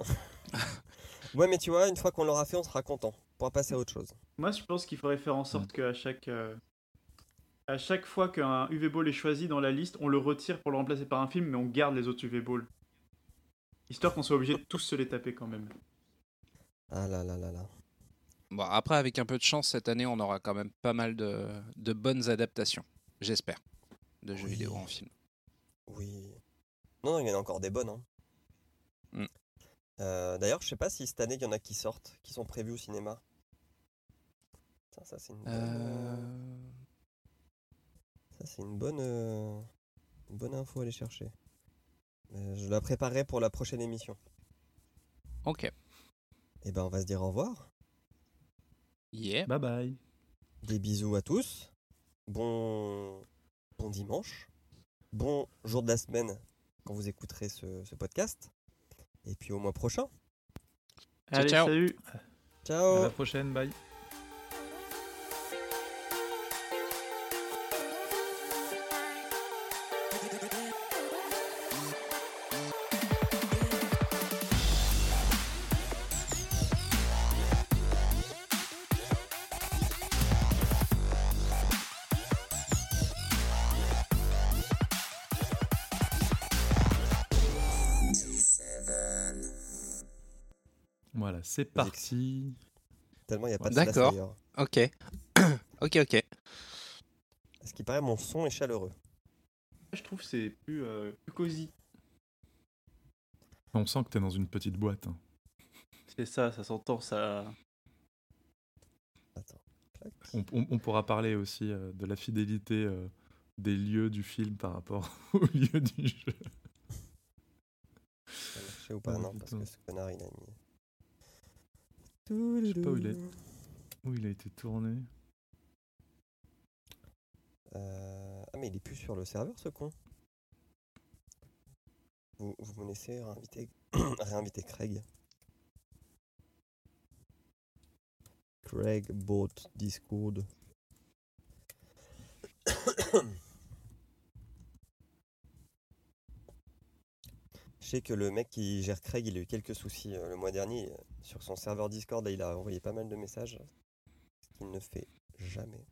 Ouais, mais tu vois, une fois qu'on l'aura fait, on sera content. On pourra passer à autre chose.
Moi, je pense qu'il faudrait faire en sorte qu'à chaque, euh, à chaque fois qu'un UV Ball est choisi dans la liste, on le retire pour le remplacer par un film, mais on garde les autres UV Balls. Histoire qu'on soit obligé de tous se les taper quand même.
Ah là là là là.
Bon, après, avec un peu de chance, cette année, on aura quand même pas mal de, de bonnes adaptations, j'espère, de jeux
Oui.
vidéo en film.
Oui. Non, non, il y en a encore des bonnes. hein.
Mm.
Euh, D'ailleurs, je sais pas si cette année il y en a qui sortent, qui sont prévus au cinéma. Putain, ça c'est une bonne. euh,
Euh,
Ça c'est une bonne, euh, une bonne info à aller chercher. Euh, je la préparerai pour la prochaine émission.
Ok.
Et ben on va se dire au revoir.
Yeah.
Bye bye.
Des bisous à tous. Bon, bon dimanche. Bon jour de la semaine quand vous écouterez ce, ce podcast. Et puis au mois prochain.
Ciao,
Allez,
ciao.
salut
À
Ciao
la prochaine. Bye. C'est parti.
Tellement il n'y a pas de
D'accord. Ok. ok, ok.
À ce qui paraît, mon son est chaleureux.
Je trouve que c'est plus, euh, plus cosy.
On sent que t'es dans une petite boîte. hein.
C'est ça, ça s'entend, ça...
Attends. Clac.
On, on- on pourra parler aussi euh, de la fidélité euh, des lieux du film par rapport au lieu du jeu.
Ça a marché ou pas?
Oh,
Non, parce
putain.
que ce connard il a mis.
Je sais pas où il est. Où il a été tourné.
Euh, Ah, mais il est plus sur le serveur ce con. Vous, vous me laissez réinviter, réinviter Craig. Craig bought Discord. Je sais que le mec qui gère Craig, il a eu quelques soucis euh, le mois dernier. Sur son serveur Discord, il a envoyé pas mal de messages. Ce qu'il ne fait jamais.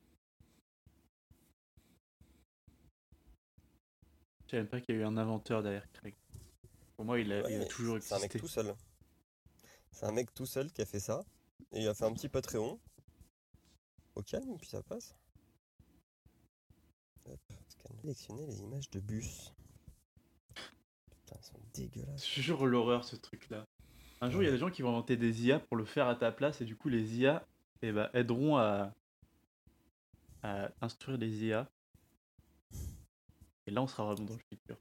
Je savais même pas qu'il y a eu un inventeur derrière Craig. Pour moi, il a,
Ouais,
il a
mais
toujours
C'est un mec
existé.
tout seul. C'est un mec tout seul qui a fait ça. Et il a fait un petit Patreon. Au calme, puis ça passe. Hop. Sélectionner les images de bus. Putain, elles sont dégueulasses.
C'est toujours l'horreur ce truc-là. Un jour, il y a des gens qui vont inventer des IA pour le faire à ta place, et du coup, les IA eh ben, aideront à, à instruire les IA. Et là, on sera vraiment dans le futur.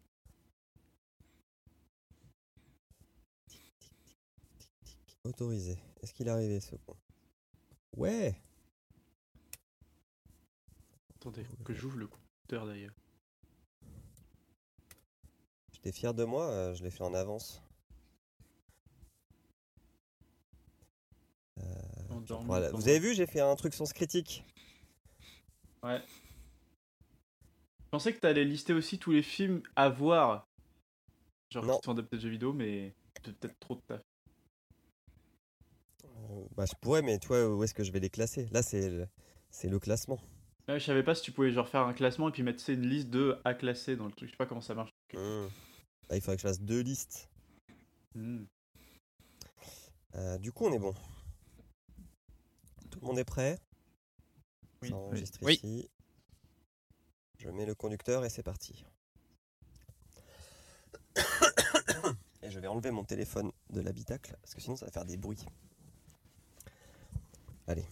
Autorisé. Est-ce qu'il est arrivé ce con? Ouais
Attendez, faut que j'ouvre le compteur d'ailleurs.
Fier de moi, euh, je l'ai fait en avance. Euh, voilà.
pendant-
Vous avez vu, j'ai fait un truc sens critique.
Ouais. Je pensais que t'allais lister aussi tous les films à voir. Genre
Non.
qui sont adaptés de jeux vidéo, mais peut-être trop de taf.
Euh, bah, je pourrais, mais toi, où est-ce que je vais les classer? Là, c'est le, c'est le classement.
Ouais, je savais pas si tu pouvais genre faire un classement et puis mettre une liste de à classer dans le truc. Je sais pas comment ça marche.
Hmm. Il faudrait que je fasse deux listes.
Hmm.
Euh, du coup, on est bon. Tout le monde est prêt?
Oui.
Ça enregistre
Oui.
ici. Je mets le conducteur et c'est parti. Et je vais enlever mon téléphone de l'habitacle parce que sinon ça va faire des bruits. Allez,